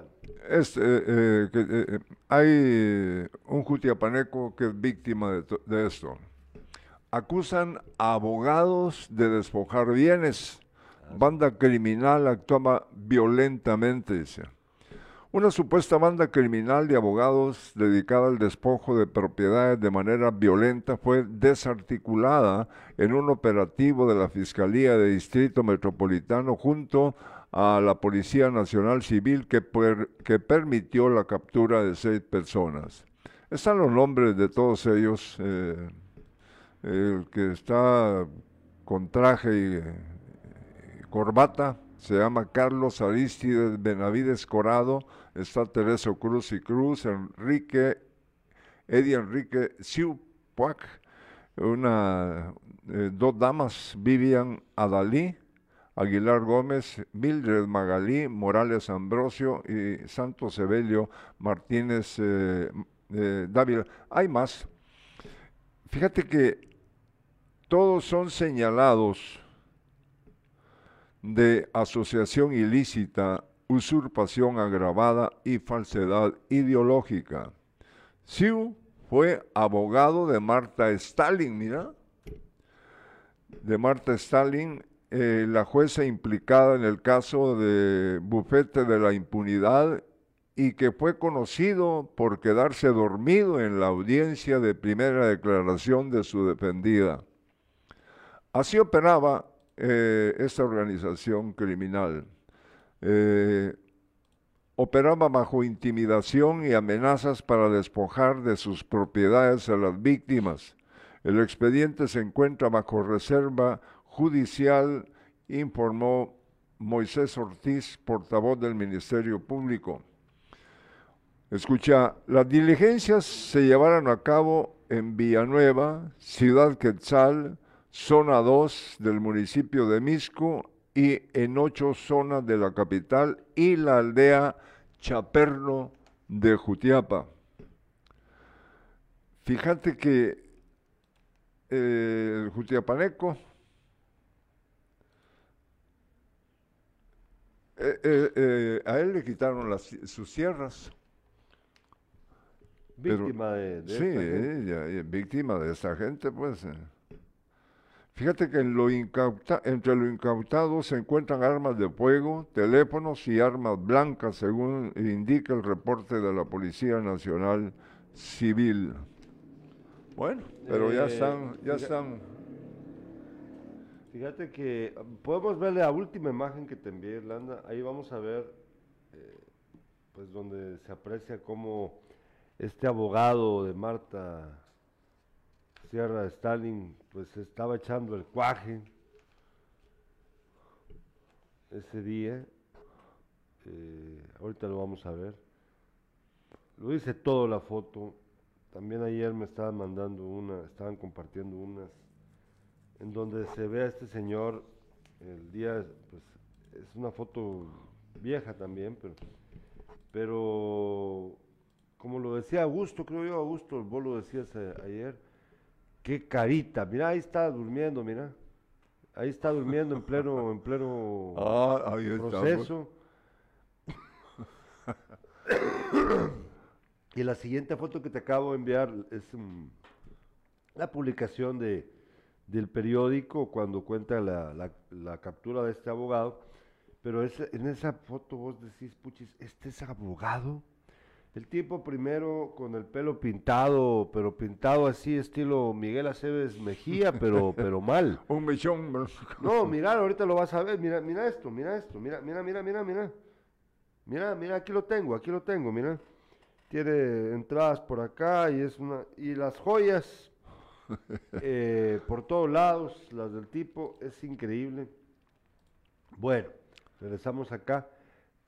este, eh, que, eh, hay un jutiapaneco que es víctima de, de esto. Acusan a abogados de despojar bienes. Banda criminal actuaba violentamente, dice. Una supuesta banda criminal de abogados dedicada al despojo de propiedades de manera violenta fue desarticulada en un operativo de la Fiscalía de Distrito Metropolitano junto a la Policía Nacional Civil que, per- que permitió la captura de seis personas. Están los nombres de todos ellos. eh, el que está con traje y eh, corbata se llama Carlos Aristides Benavides Corado, está Tereso Cruz y Cruz, Enrique, Eddie Enrique Siupuac, una, eh, dos damas, Vivian Adalí, Aguilar Gómez, Mildred Magalí, Morales Ambrosio y Santos Evelio Martínez eh, eh, Dávila. Hay más. Fíjate que todos son señalados de asociación ilícita, usurpación agravada y falsedad ideológica. Siu fue abogado de Marta Stalin, mira, de Marta Stalin, eh, la jueza implicada en el caso de Bufete de la Impunidad y que fue conocido por quedarse dormido en la audiencia de primera declaración de su defendida. Así operaba eh, esta organización criminal. Eh, operaba bajo intimidación y amenazas para despojar de sus propiedades a las víctimas. El expediente se encuentra bajo reserva judicial, informó Moisés Ortiz, portavoz del Ministerio Público. Escucha, las diligencias se llevaron a cabo en Villanueva, Ciudad Quetzal, zona 2 del municipio de Misco y en ocho zonas de la capital y la aldea Chaperno de Jutiapa. Fíjate que eh, el Jutiapaneco eh, eh, a él le quitaron las, sus tierras. Víctima de, Sí, víctima de esa gente, pues. Fíjate que en lo entre lo incautado se encuentran armas de fuego, teléfonos y armas blancas, según indica el reporte de la Policía Nacional Civil. Bueno, pero ya eh, están, ya están. Fíjate que podemos ver la última imagen que te envié, Irlanda. Ahí vamos a ver, eh, pues donde se aprecia cómo este abogado de Marta Sierra Stalin, pues estaba echando el cuaje ese día. Eh, ahorita lo vamos a ver. Lo hice todo la foto. También ayer me estaban mandando una, estaban compartiendo unas, en donde se ve a este señor el día, pues es una foto vieja también, pero, pero como lo decía Augusto, creo yo, Augusto, vos lo decías eh, ayer, qué carita, mira, ahí está durmiendo, mira, ahí está durmiendo en pleno, en pleno ah, proceso. y la siguiente foto que te acabo de enviar es la publicación de, del periódico cuando cuenta la, la, captura de este abogado, pero en esa foto vos decís, puchis, ¿este es abogado? El tipo primero con el pelo pintado, pero pintado así estilo Miguel Aceves Mejía, pero pero mal. Un mechón. No, mira, ahorita lo vas a ver. Mira, mira esto, mira esto, mira, mira, mira, mira, mira. Mira, mira, aquí lo tengo, aquí lo tengo, mira. Tiene entradas por acá y es una y las joyas eh, por todos lados, las del tipo, es increíble. Bueno, regresamos acá.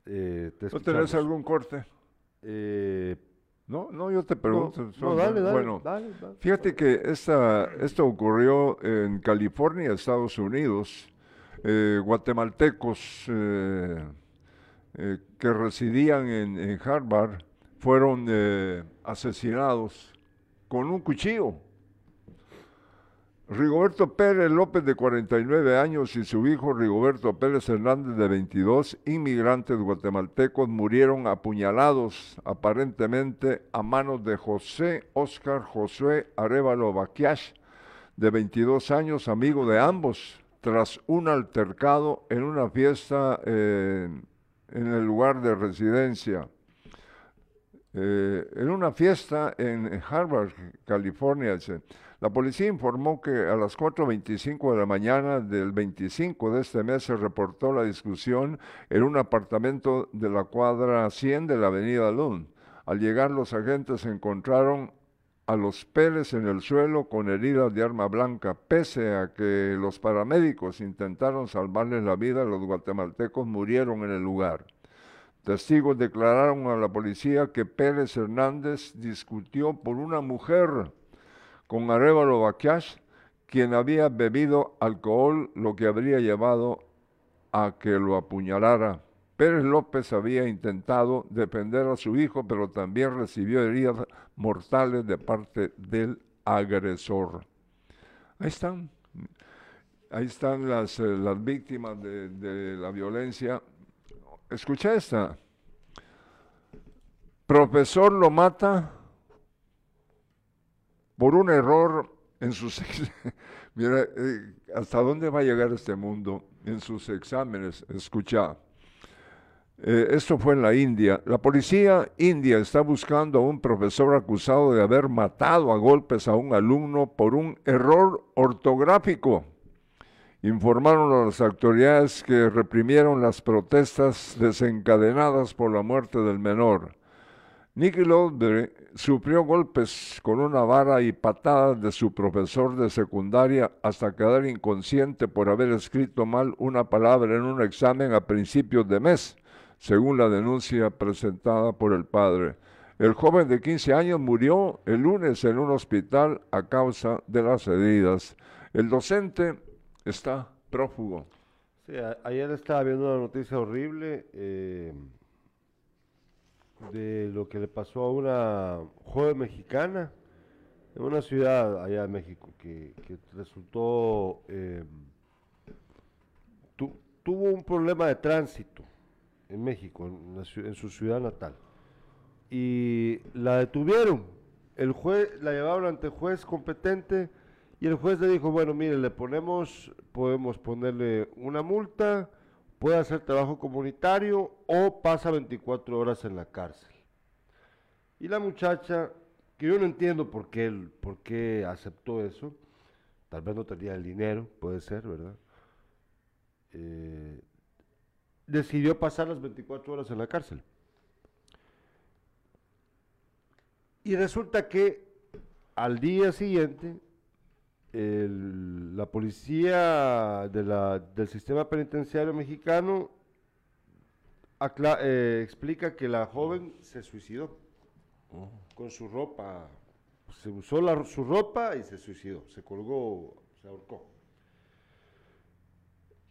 Eh, ¿No tenés algún corte? Eh, no, no, yo te pregunto. No, dale, dale, bueno, fíjate que esta, esto ocurrió en California, Estados Unidos. Eh, guatemaltecos eh, que residían en, en Harvard fueron asesinados con un cuchillo. Rigoberto Pérez López, de 49 años, y su hijo Rigoberto Pérez Hernández, de 22, inmigrantes guatemaltecos, murieron apuñalados aparentemente a manos de José Oscar Josué Arevalo Baquiash, de 22 años, amigo de ambos, tras un altercado en una fiesta eh, en el lugar de residencia. Eh, en una fiesta en Harvard, California. La policía informó que a las 4.25 de la mañana del 25 de este mes se reportó la discusión en un apartamento de la cuadra 100 de la avenida Lund. Al llegar los agentes encontraron a los Pérez en el suelo con heridas de arma blanca. Pese a que los paramédicos intentaron salvarles la vida, los guatemaltecos murieron en el lugar. Testigos declararon a la policía que Pérez Hernández discutió por una mujer con Arevalo Baquias, quien había bebido alcohol, lo que habría llevado a que lo apuñalara. Pérez López había intentado defender a su hijo, pero también recibió heridas mortales de parte del agresor. Ahí están, ahí están las, eh, las víctimas de, de la violencia. Escucha esta. Profesor lo mata por un error en sus... Mira, eh, ¿hasta dónde va a llegar este mundo en sus exámenes? Escucha. Eh, esto fue en la India. La policía india está buscando a un profesor acusado de haber matado a golpes a un alumno por un error ortográfico. informaron a las autoridades que reprimieron las protestas desencadenadas por la muerte del menor. Nicky Lodbury sufrió golpes con una vara y patadas de su profesor de secundaria hasta quedar inconsciente por haber escrito mal una palabra en un examen a principios de mes, según la denuncia presentada por el padre. El joven de 15 años murió el lunes en un hospital a causa de las heridas. El docente está prófugo. Sí, ayer estaba viendo una noticia horrible. Eh, de lo que le pasó a una joven mexicana en una ciudad allá en México que, resultó, em, tuvo un problema de tránsito en México, en, su ciudad natal. Y la detuvieron. El juez, la llevaron ante el juez competente y el juez le dijo, bueno, mire, le ponemos, podemos ponerle una multa, puede hacer trabajo comunitario o pasa 24 horas en la cárcel. Y la muchacha, que yo no entiendo por qué, por qué aceptó eso, tal vez no tenía el dinero, puede ser, ¿verdad? Eh, decidió pasar las 24 horas en la cárcel. Y resulta que al día siguiente la policía del sistema penitenciario mexicano eh, explica que la joven se suicidó con su ropa. Se usó su ropa y se suicidó, se colgó, se ahorcó.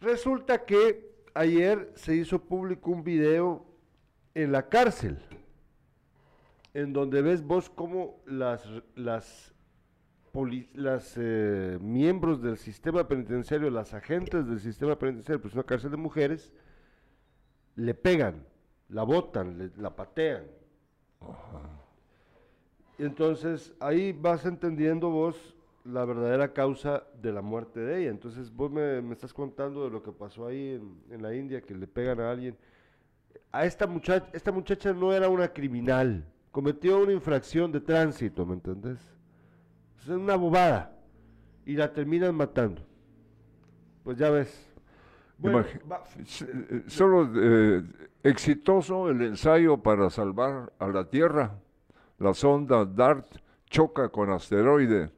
Resulta que ayer se hizo público un video en la cárcel, en donde ves vos cómo las, las las eh, miembros del sistema penitenciario, las agentes del sistema penitenciario, pues una cárcel de mujeres, le pegan, la botan, la patean. Entonces ahí vas entendiendo vos la verdadera causa de la muerte de ella. Entonces vos me, estás contando de lo que pasó ahí en, en, la India, que le pegan a alguien. A esta muchacha, esta muchacha no era una criminal, cometió una infracción de tránsito, ¿me entendés? Es una bobada. Y la terminan matando. Pues ya ves. Solo eh, exitoso el ensayo para salvar a la Tierra. La sonda DART choca con asteroide.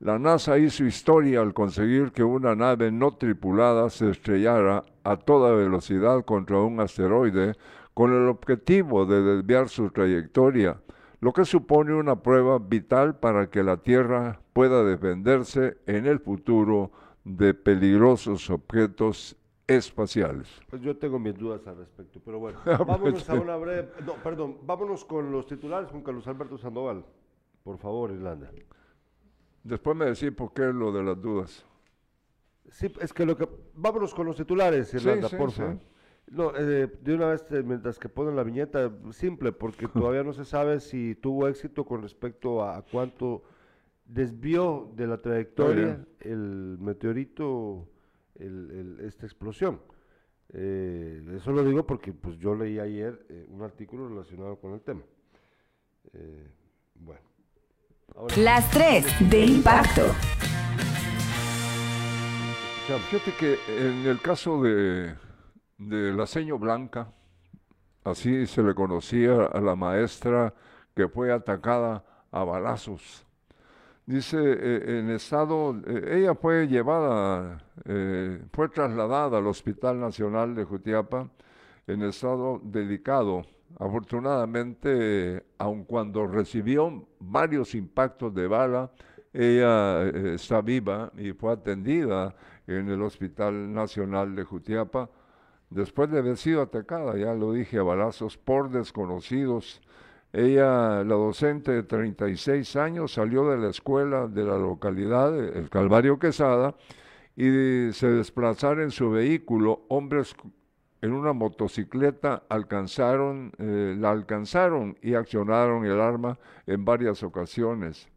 La NASA hizo historia al conseguir que una nave no tripulada se estrellara a toda velocidad contra un asteroide con el objetivo de desviar su trayectoria lo que supone una prueba vital para que la Tierra pueda defenderse en el futuro de peligrosos objetos espaciales. Pues yo tengo mis dudas al respecto, pero bueno, ah, pues vámonos a una breve, no, perdón, vámonos con los titulares con Carlos Alberto Sandoval. Por favor, Irlanda. Después me decís por qué lo de las dudas. Sí, es que lo que... Vámonos con los titulares, Irlanda, por favor. No, eh, de una vez, eh, mientras que ponen la viñeta, simple, porque todavía no se sabe si tuvo éxito con respecto a, cuánto desvió de la trayectoria el meteorito, esta explosión. Eh, eso lo digo porque pues yo leí ayer un artículo relacionado con el tema. bueno. Las tres de impacto. Fíjate que en el caso de de la seño blanca, así se le conocía a la maestra que fue atacada a balazos. Dice, eh, en estado, eh, ella fue llevada, eh, fue trasladada al Hospital Nacional de Jutiapa en estado delicado. Afortunadamente, aun cuando recibió varios impactos de bala, ella está viva y fue atendida en el Hospital Nacional de Jutiapa después de haber sido atacada, ya lo dije, a balazos por desconocidos. Ella, la docente de 36 años, salió de la escuela de la localidad, el Calvario Quesada, y se desplazaron en su vehículo. Hombres en una motocicleta alcanzaron, eh, la alcanzaron y accionaron el arma en varias ocasiones.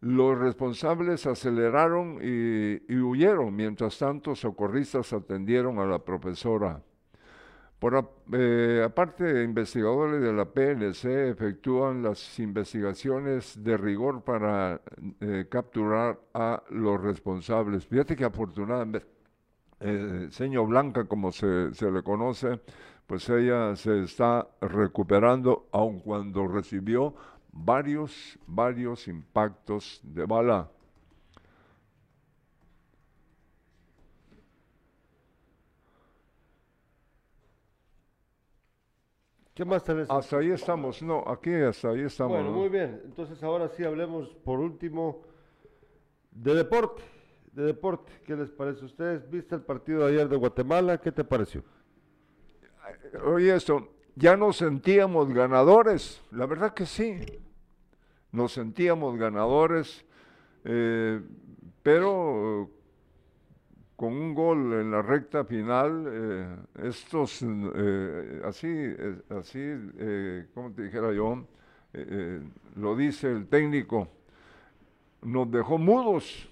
Los responsables aceleraron y, huyeron, mientras tanto socorristas atendieron a la profesora. Por, eh, investigadores de la PNC efectúan las investigaciones de rigor para eh, capturar a los responsables. Fíjate que afortunadamente, eh, Blanca, como se, se le conoce, pues ella se está recuperando, aun cuando recibió varios, varios impactos de bala. ¿Qué más tenés? Hasta ahí estamos, no, aquí hasta ahí estamos. Bueno, ¿no? muy bien. Entonces ahora sí hablemos por último de deporte. De deporte, ¿qué les parece a ustedes? ¿Viste el partido de ayer de Guatemala? ¿Qué te pareció? Oye, esto, ya nos sentíamos ganadores, la verdad que sí, nos sentíamos ganadores, eh, pero eh, con un gol en la recta final, eh, estos, así, así como te dijera yo, lo dice el técnico, nos dejó mudos.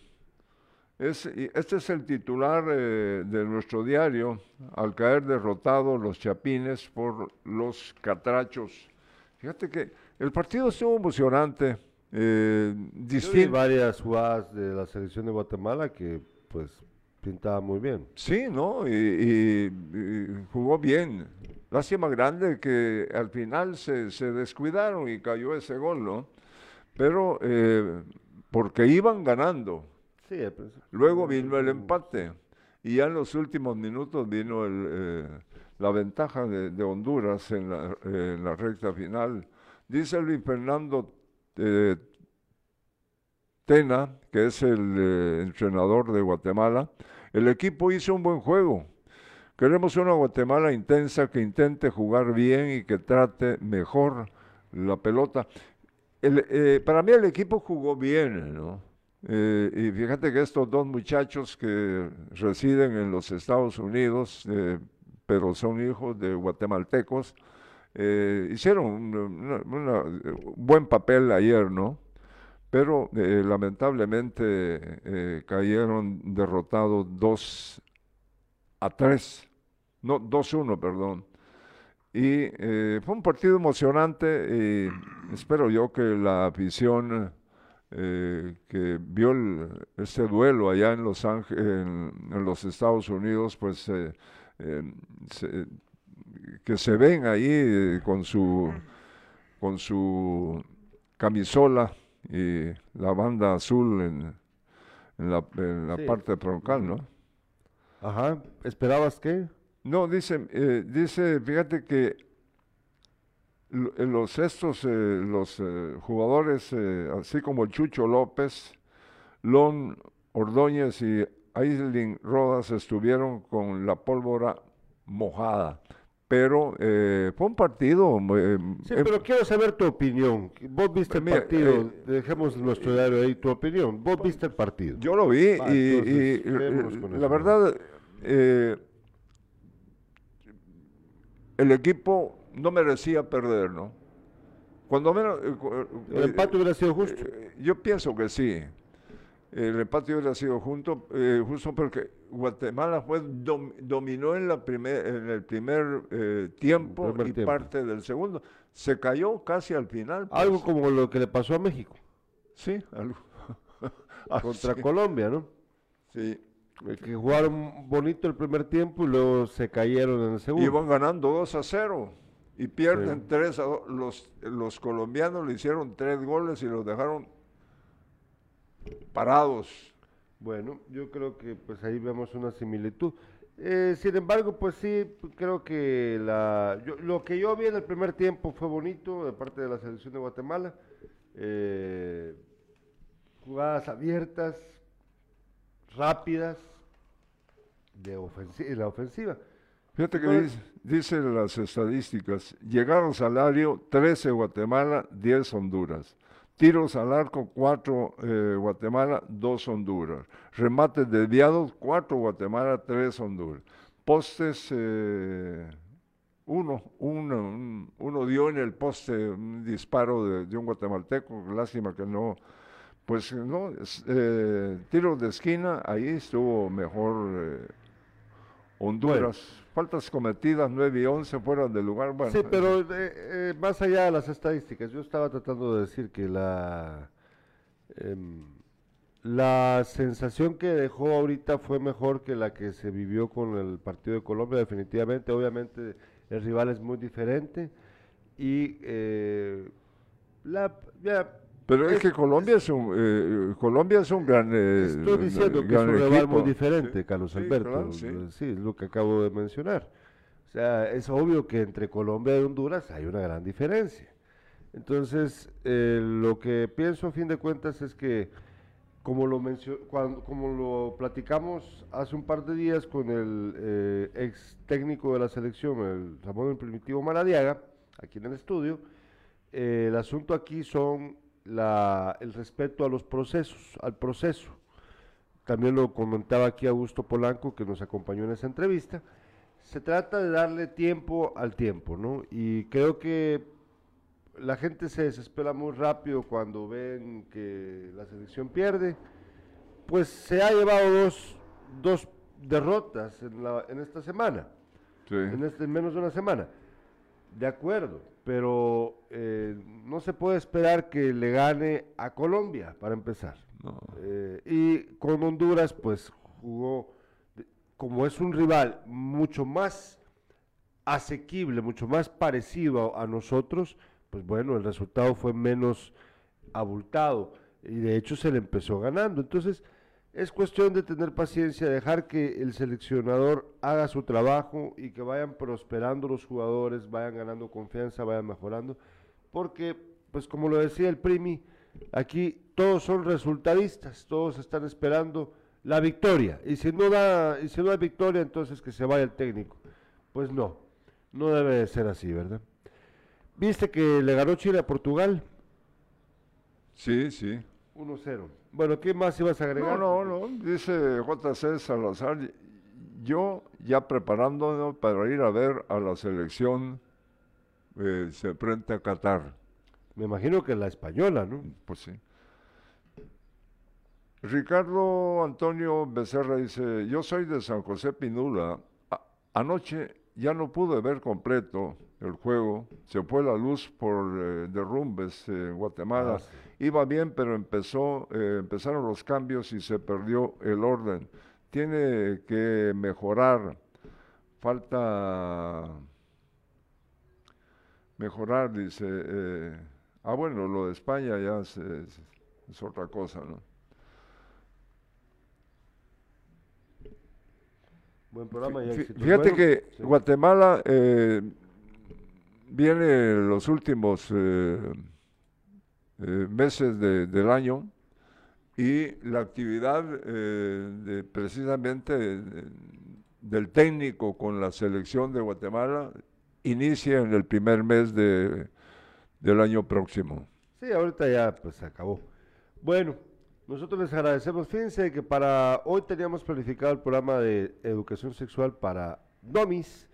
Este es el titular de nuestro diario, al caer derrotados los chapines por los catrachos. Fíjate que el partido estuvo emocionante, eh, distinto. varias jugadas de la selección de Guatemala que pues pintaba muy bien. Sí, ¿no? Y, y- y jugó bien. Lástima grande que al final se, se descuidaron y cayó ese gol, ¿no? Pero eh, porque iban ganando. Sí, principio. Luego vino el empate y ya en los últimos minutos vino el, eh, la ventaja de, de Honduras en la, en la recta final. Dice Luis Fernando eh, Tena, que es el eh, entrenador de Guatemala, el equipo hizo un buen juego. Queremos una Guatemala intensa que intente jugar bien y que trate mejor la pelota. El, eh, para mí el equipo jugó bien, ¿no? Eh, y fíjate que estos dos muchachos que residen en los Estados Unidos, pero son hijos de guatemaltecos, eh, hicieron un buen papel ayer, ¿no? Pero eh, lamentablemente eh, cayeron derrotados 2 a 3, no, 2-1, perdón. Y eh, fue un partido emocionante y espero yo que la afición eh, que vio el- este duelo allá en Los Ángeles, en, en los Estados Unidos, pues eh, eh, se- que se ven ahí eh, con su con su camisola y la banda azul en, en la, en la Sí. parte troncal, ¿no? Ajá. ¿Esperabas qué? No, dice, eh, dice, fíjate que eh, los estos, eh, los eh, jugadores, eh, así como Chucho López, Lon Ordóñez y Aislinn Rodas estuvieron con la pólvora mojada. Pero eh, fue un partido. eh, Sí, eh, pero quiero saber tu opinión. Vos viste el Mira, partido, eh, dejemos nuestro diario ahí, tu opinión. Vos viste el partido. Yo lo vi Va, y, entonces, y, eh, la verdad, eh, el equipo no merecía perder, ¿no? Cuando menos... eh, eh, El empate hubiera sido justo. eh, yo pienso que sí. El empate hubiera sido junto, eh, justo porque Guatemala fue dom- dominó en, la primer, en el primer eh, tiempo primer y tiempo. parte del segundo. Se cayó casi al final. pues. Algo como lo que le pasó a México Sí, algo. contra Así, Colombia, ¿no? sí. Eh, Que jugaron bonito el primer tiempo y luego se cayeron en el segundo. Iban ganando 2 a 0 y pierden Sí. 3 a 2. Los, los colombianos le hicieron tres goles y los dejaron parados. Bueno, yo creo que pues ahí vemos una similitud. Eh, sin embargo, pues sí, creo que la, yo- lo que yo vi en el primer tiempo fue bonito de parte de la selección de Guatemala. Eh, jugadas abiertas, rápidas, de ofensi- en la ofensiva. Fíjate que Entonces- dice, dice las estadísticas, llegaron salario 13 Guatemala, 10 Honduras. Tiros al arco 4 Guatemala, 2 Honduras. Remates desviados 4 Guatemala, 3 Honduras. Postes eh, uno, uno, un- uno dio en el poste un disparo de, un guatemalteco, lástima que no, pues no, eh, tiros de esquina, ahí estuvo mejor eh, Honduras. Faltas cometidas 9 y 11 fuera del lugar. Bueno, sí, pero eh, eh, más allá de las estadísticas, yo estaba tratando de decir que la em, La sensación que dejó ahorita fue mejor que la que se vivió con el partido de Colombia, definitivamente. Obviamente el rival es muy diferente y eh, la, ya, Pero es, que Colombia es un eh, Colombia es un gran eh, Estoy diciendo que es un rival muy diferente, Carlos Sí, Alberto. claro, sí. Eh, sí, es lo que acabo de mencionar. O sea, es obvio que entre Colombia y Honduras hay una gran diferencia. Entonces, eh, lo que pienso a fin de cuentas es que, como lo, mencio- cuan- como lo platicamos hace un par de días con el eh, ex técnico de la selección, el Ramón el Primitivo Maradiaga, aquí en el estudio, eh, el asunto aquí son la, el respeto a los procesos, al proceso. También lo comentaba aquí Augusto Polanco, que nos acompañó en esa entrevista. Se trata de darle tiempo al tiempo, ¿no? Y creo que la gente se desespera muy rápido cuando ven que la selección pierde. Pues se ha llevado dos, dos derrotas en, la- en esta semana Sí. en, este, en menos de una semana. De acuerdo, pero eh, no se puede esperar que le gane a Colombia, para empezar. No. Eh, y con Honduras, pues jugó, como es un rival mucho más asequible, mucho más parecido a, a nosotros, pues bueno, el resultado fue menos abultado y de hecho se le empezó ganando. Entonces, es cuestión de tener paciencia, dejar que el seleccionador haga su trabajo y que vayan prosperando los jugadores, vayan ganando confianza, vayan mejorando, porque, pues como lo decía el Primi, aquí todos son resultadistas, todos están esperando la victoria, y si no da, y si no hay victoria, entonces que se vaya el técnico. Pues no, no debe de ser así, ¿verdad? ¿Viste que le ganó Chile a Portugal? Sí, sí. 1-0. Bueno, ¿qué más ibas a agregar? No, no, no, dice JC Salazar, yo ya preparándonos para ir a ver a la selección eh, se frente a Qatar. Me imagino que la española, ¿no? Pues sí. Ricardo Antonio Becerra dice, yo soy de San José Pinula. A- anoche ya no pude ver completo el juego. Se fue la luz por eh, derrumbes en Guatemala. Ah, sí. Iba bien, pero empezó, eh, empezaron los cambios y se perdió el orden. Tiene que mejorar. Falta mejorar, dice. eh, ah, bueno, lo de España ya es, es- es otra cosa, ¿no? Buen programa y. Fíjate Bueno, que sí. Guatemala eh, viene los últimos eh, eh, meses de- del año y la actividad eh, de- precisamente de- del técnico con la selección de Guatemala inicia en el primer mes de, del año próximo. Sí, ahorita ya pues se acabó. Bueno, nosotros les agradecemos. Fíjense que para hoy teníamos planificado el programa de educación sexual para domis,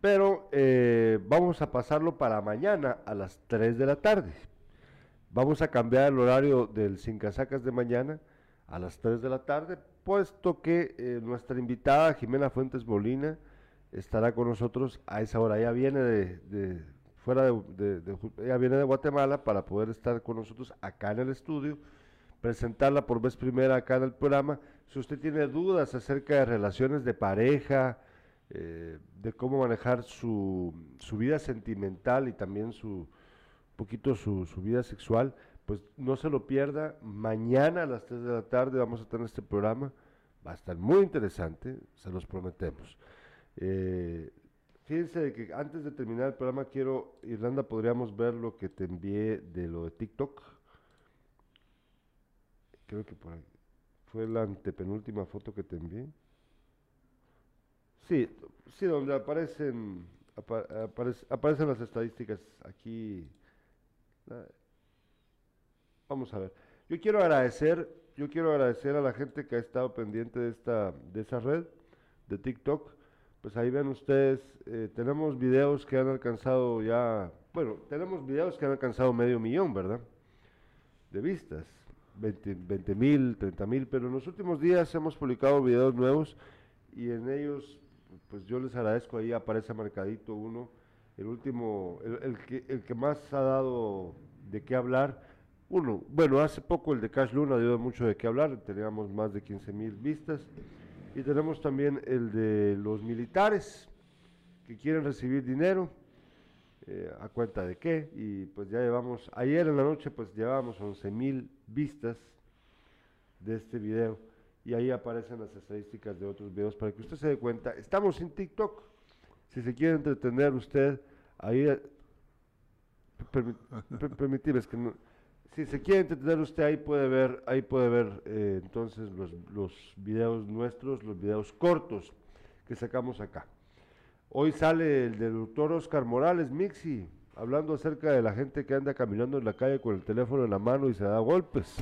pero eh, vamos a pasarlo para mañana a las 3 de la tarde. Vamos a cambiar el horario del Sin Casacas de mañana a las 3 de la tarde, puesto que eh, nuestra invitada Jimena Fuentes Molina estará con nosotros a esa hora. Ella viene de, fuera de, ella viene de Guatemala para poder estar con nosotros acá en el estudio, presentarla por vez primera acá en el programa. Si usted tiene dudas acerca de relaciones de pareja, eh, de cómo manejar su, su vida sentimental y también su poquito su, vida sexual, pues no se lo pierda. Mañana a las 3 de la tarde vamos a tener este programa. Va a estar muy interesante, se los prometemos. Eh, fíjense que antes de terminar el programa quiero, Irlanda, podríamos ver lo que te envié de lo de TikTok. Creo que por ahí. Fue la antepenúltima foto que te envié. Sí, sí, donde aparecen, apa- aparec- aparecen las estadísticas aquí. Vamos a ver. Yo quiero agradecer, yo quiero agradecer a la gente que ha estado pendiente de esta, de esa red, de TikTok. Pues ahí ven ustedes, eh, tenemos videos que han alcanzado ya, bueno, tenemos videos que han alcanzado medio millón, ¿verdad? De vistas, 20 mil, 30 mil, pero en los últimos días hemos publicado videos nuevos y en ellos, pues yo les agradezco, ahí aparece marcadito uno, el último, el, que, el que más ha dado de qué hablar, uno, bueno, hace poco el de Cash Luna dio mucho de qué hablar, teníamos más de 15 mil vistas. Y tenemos también el de los militares que quieren recibir dinero, eh, a cuenta de qué, y pues ya llevamos, ayer en la noche pues llevamos 11 mil vistas de este video, y ahí aparecen las estadísticas de otros videos para que usted se dé cuenta. Estamos en TikTok, si se quiere entretener usted, ahí, eh, permitirles que no si se quiere entretener usted ahí puede ver, ahí puede ver eh, entonces los, los videos nuestros, los videos cortos que sacamos acá. Hoy sale el del doctor Oscar Morales, Mixi, hablando acerca de la gente que anda caminando en la calle con el teléfono en la mano y se da golpes.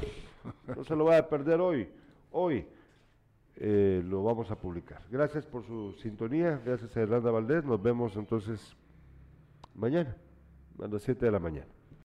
No se lo vaya a perder hoy. Hoy eh, lo vamos a publicar. Gracias por su sintonía, gracias a Hernández Valdés. Nos vemos entonces mañana, a las 7 de la mañana.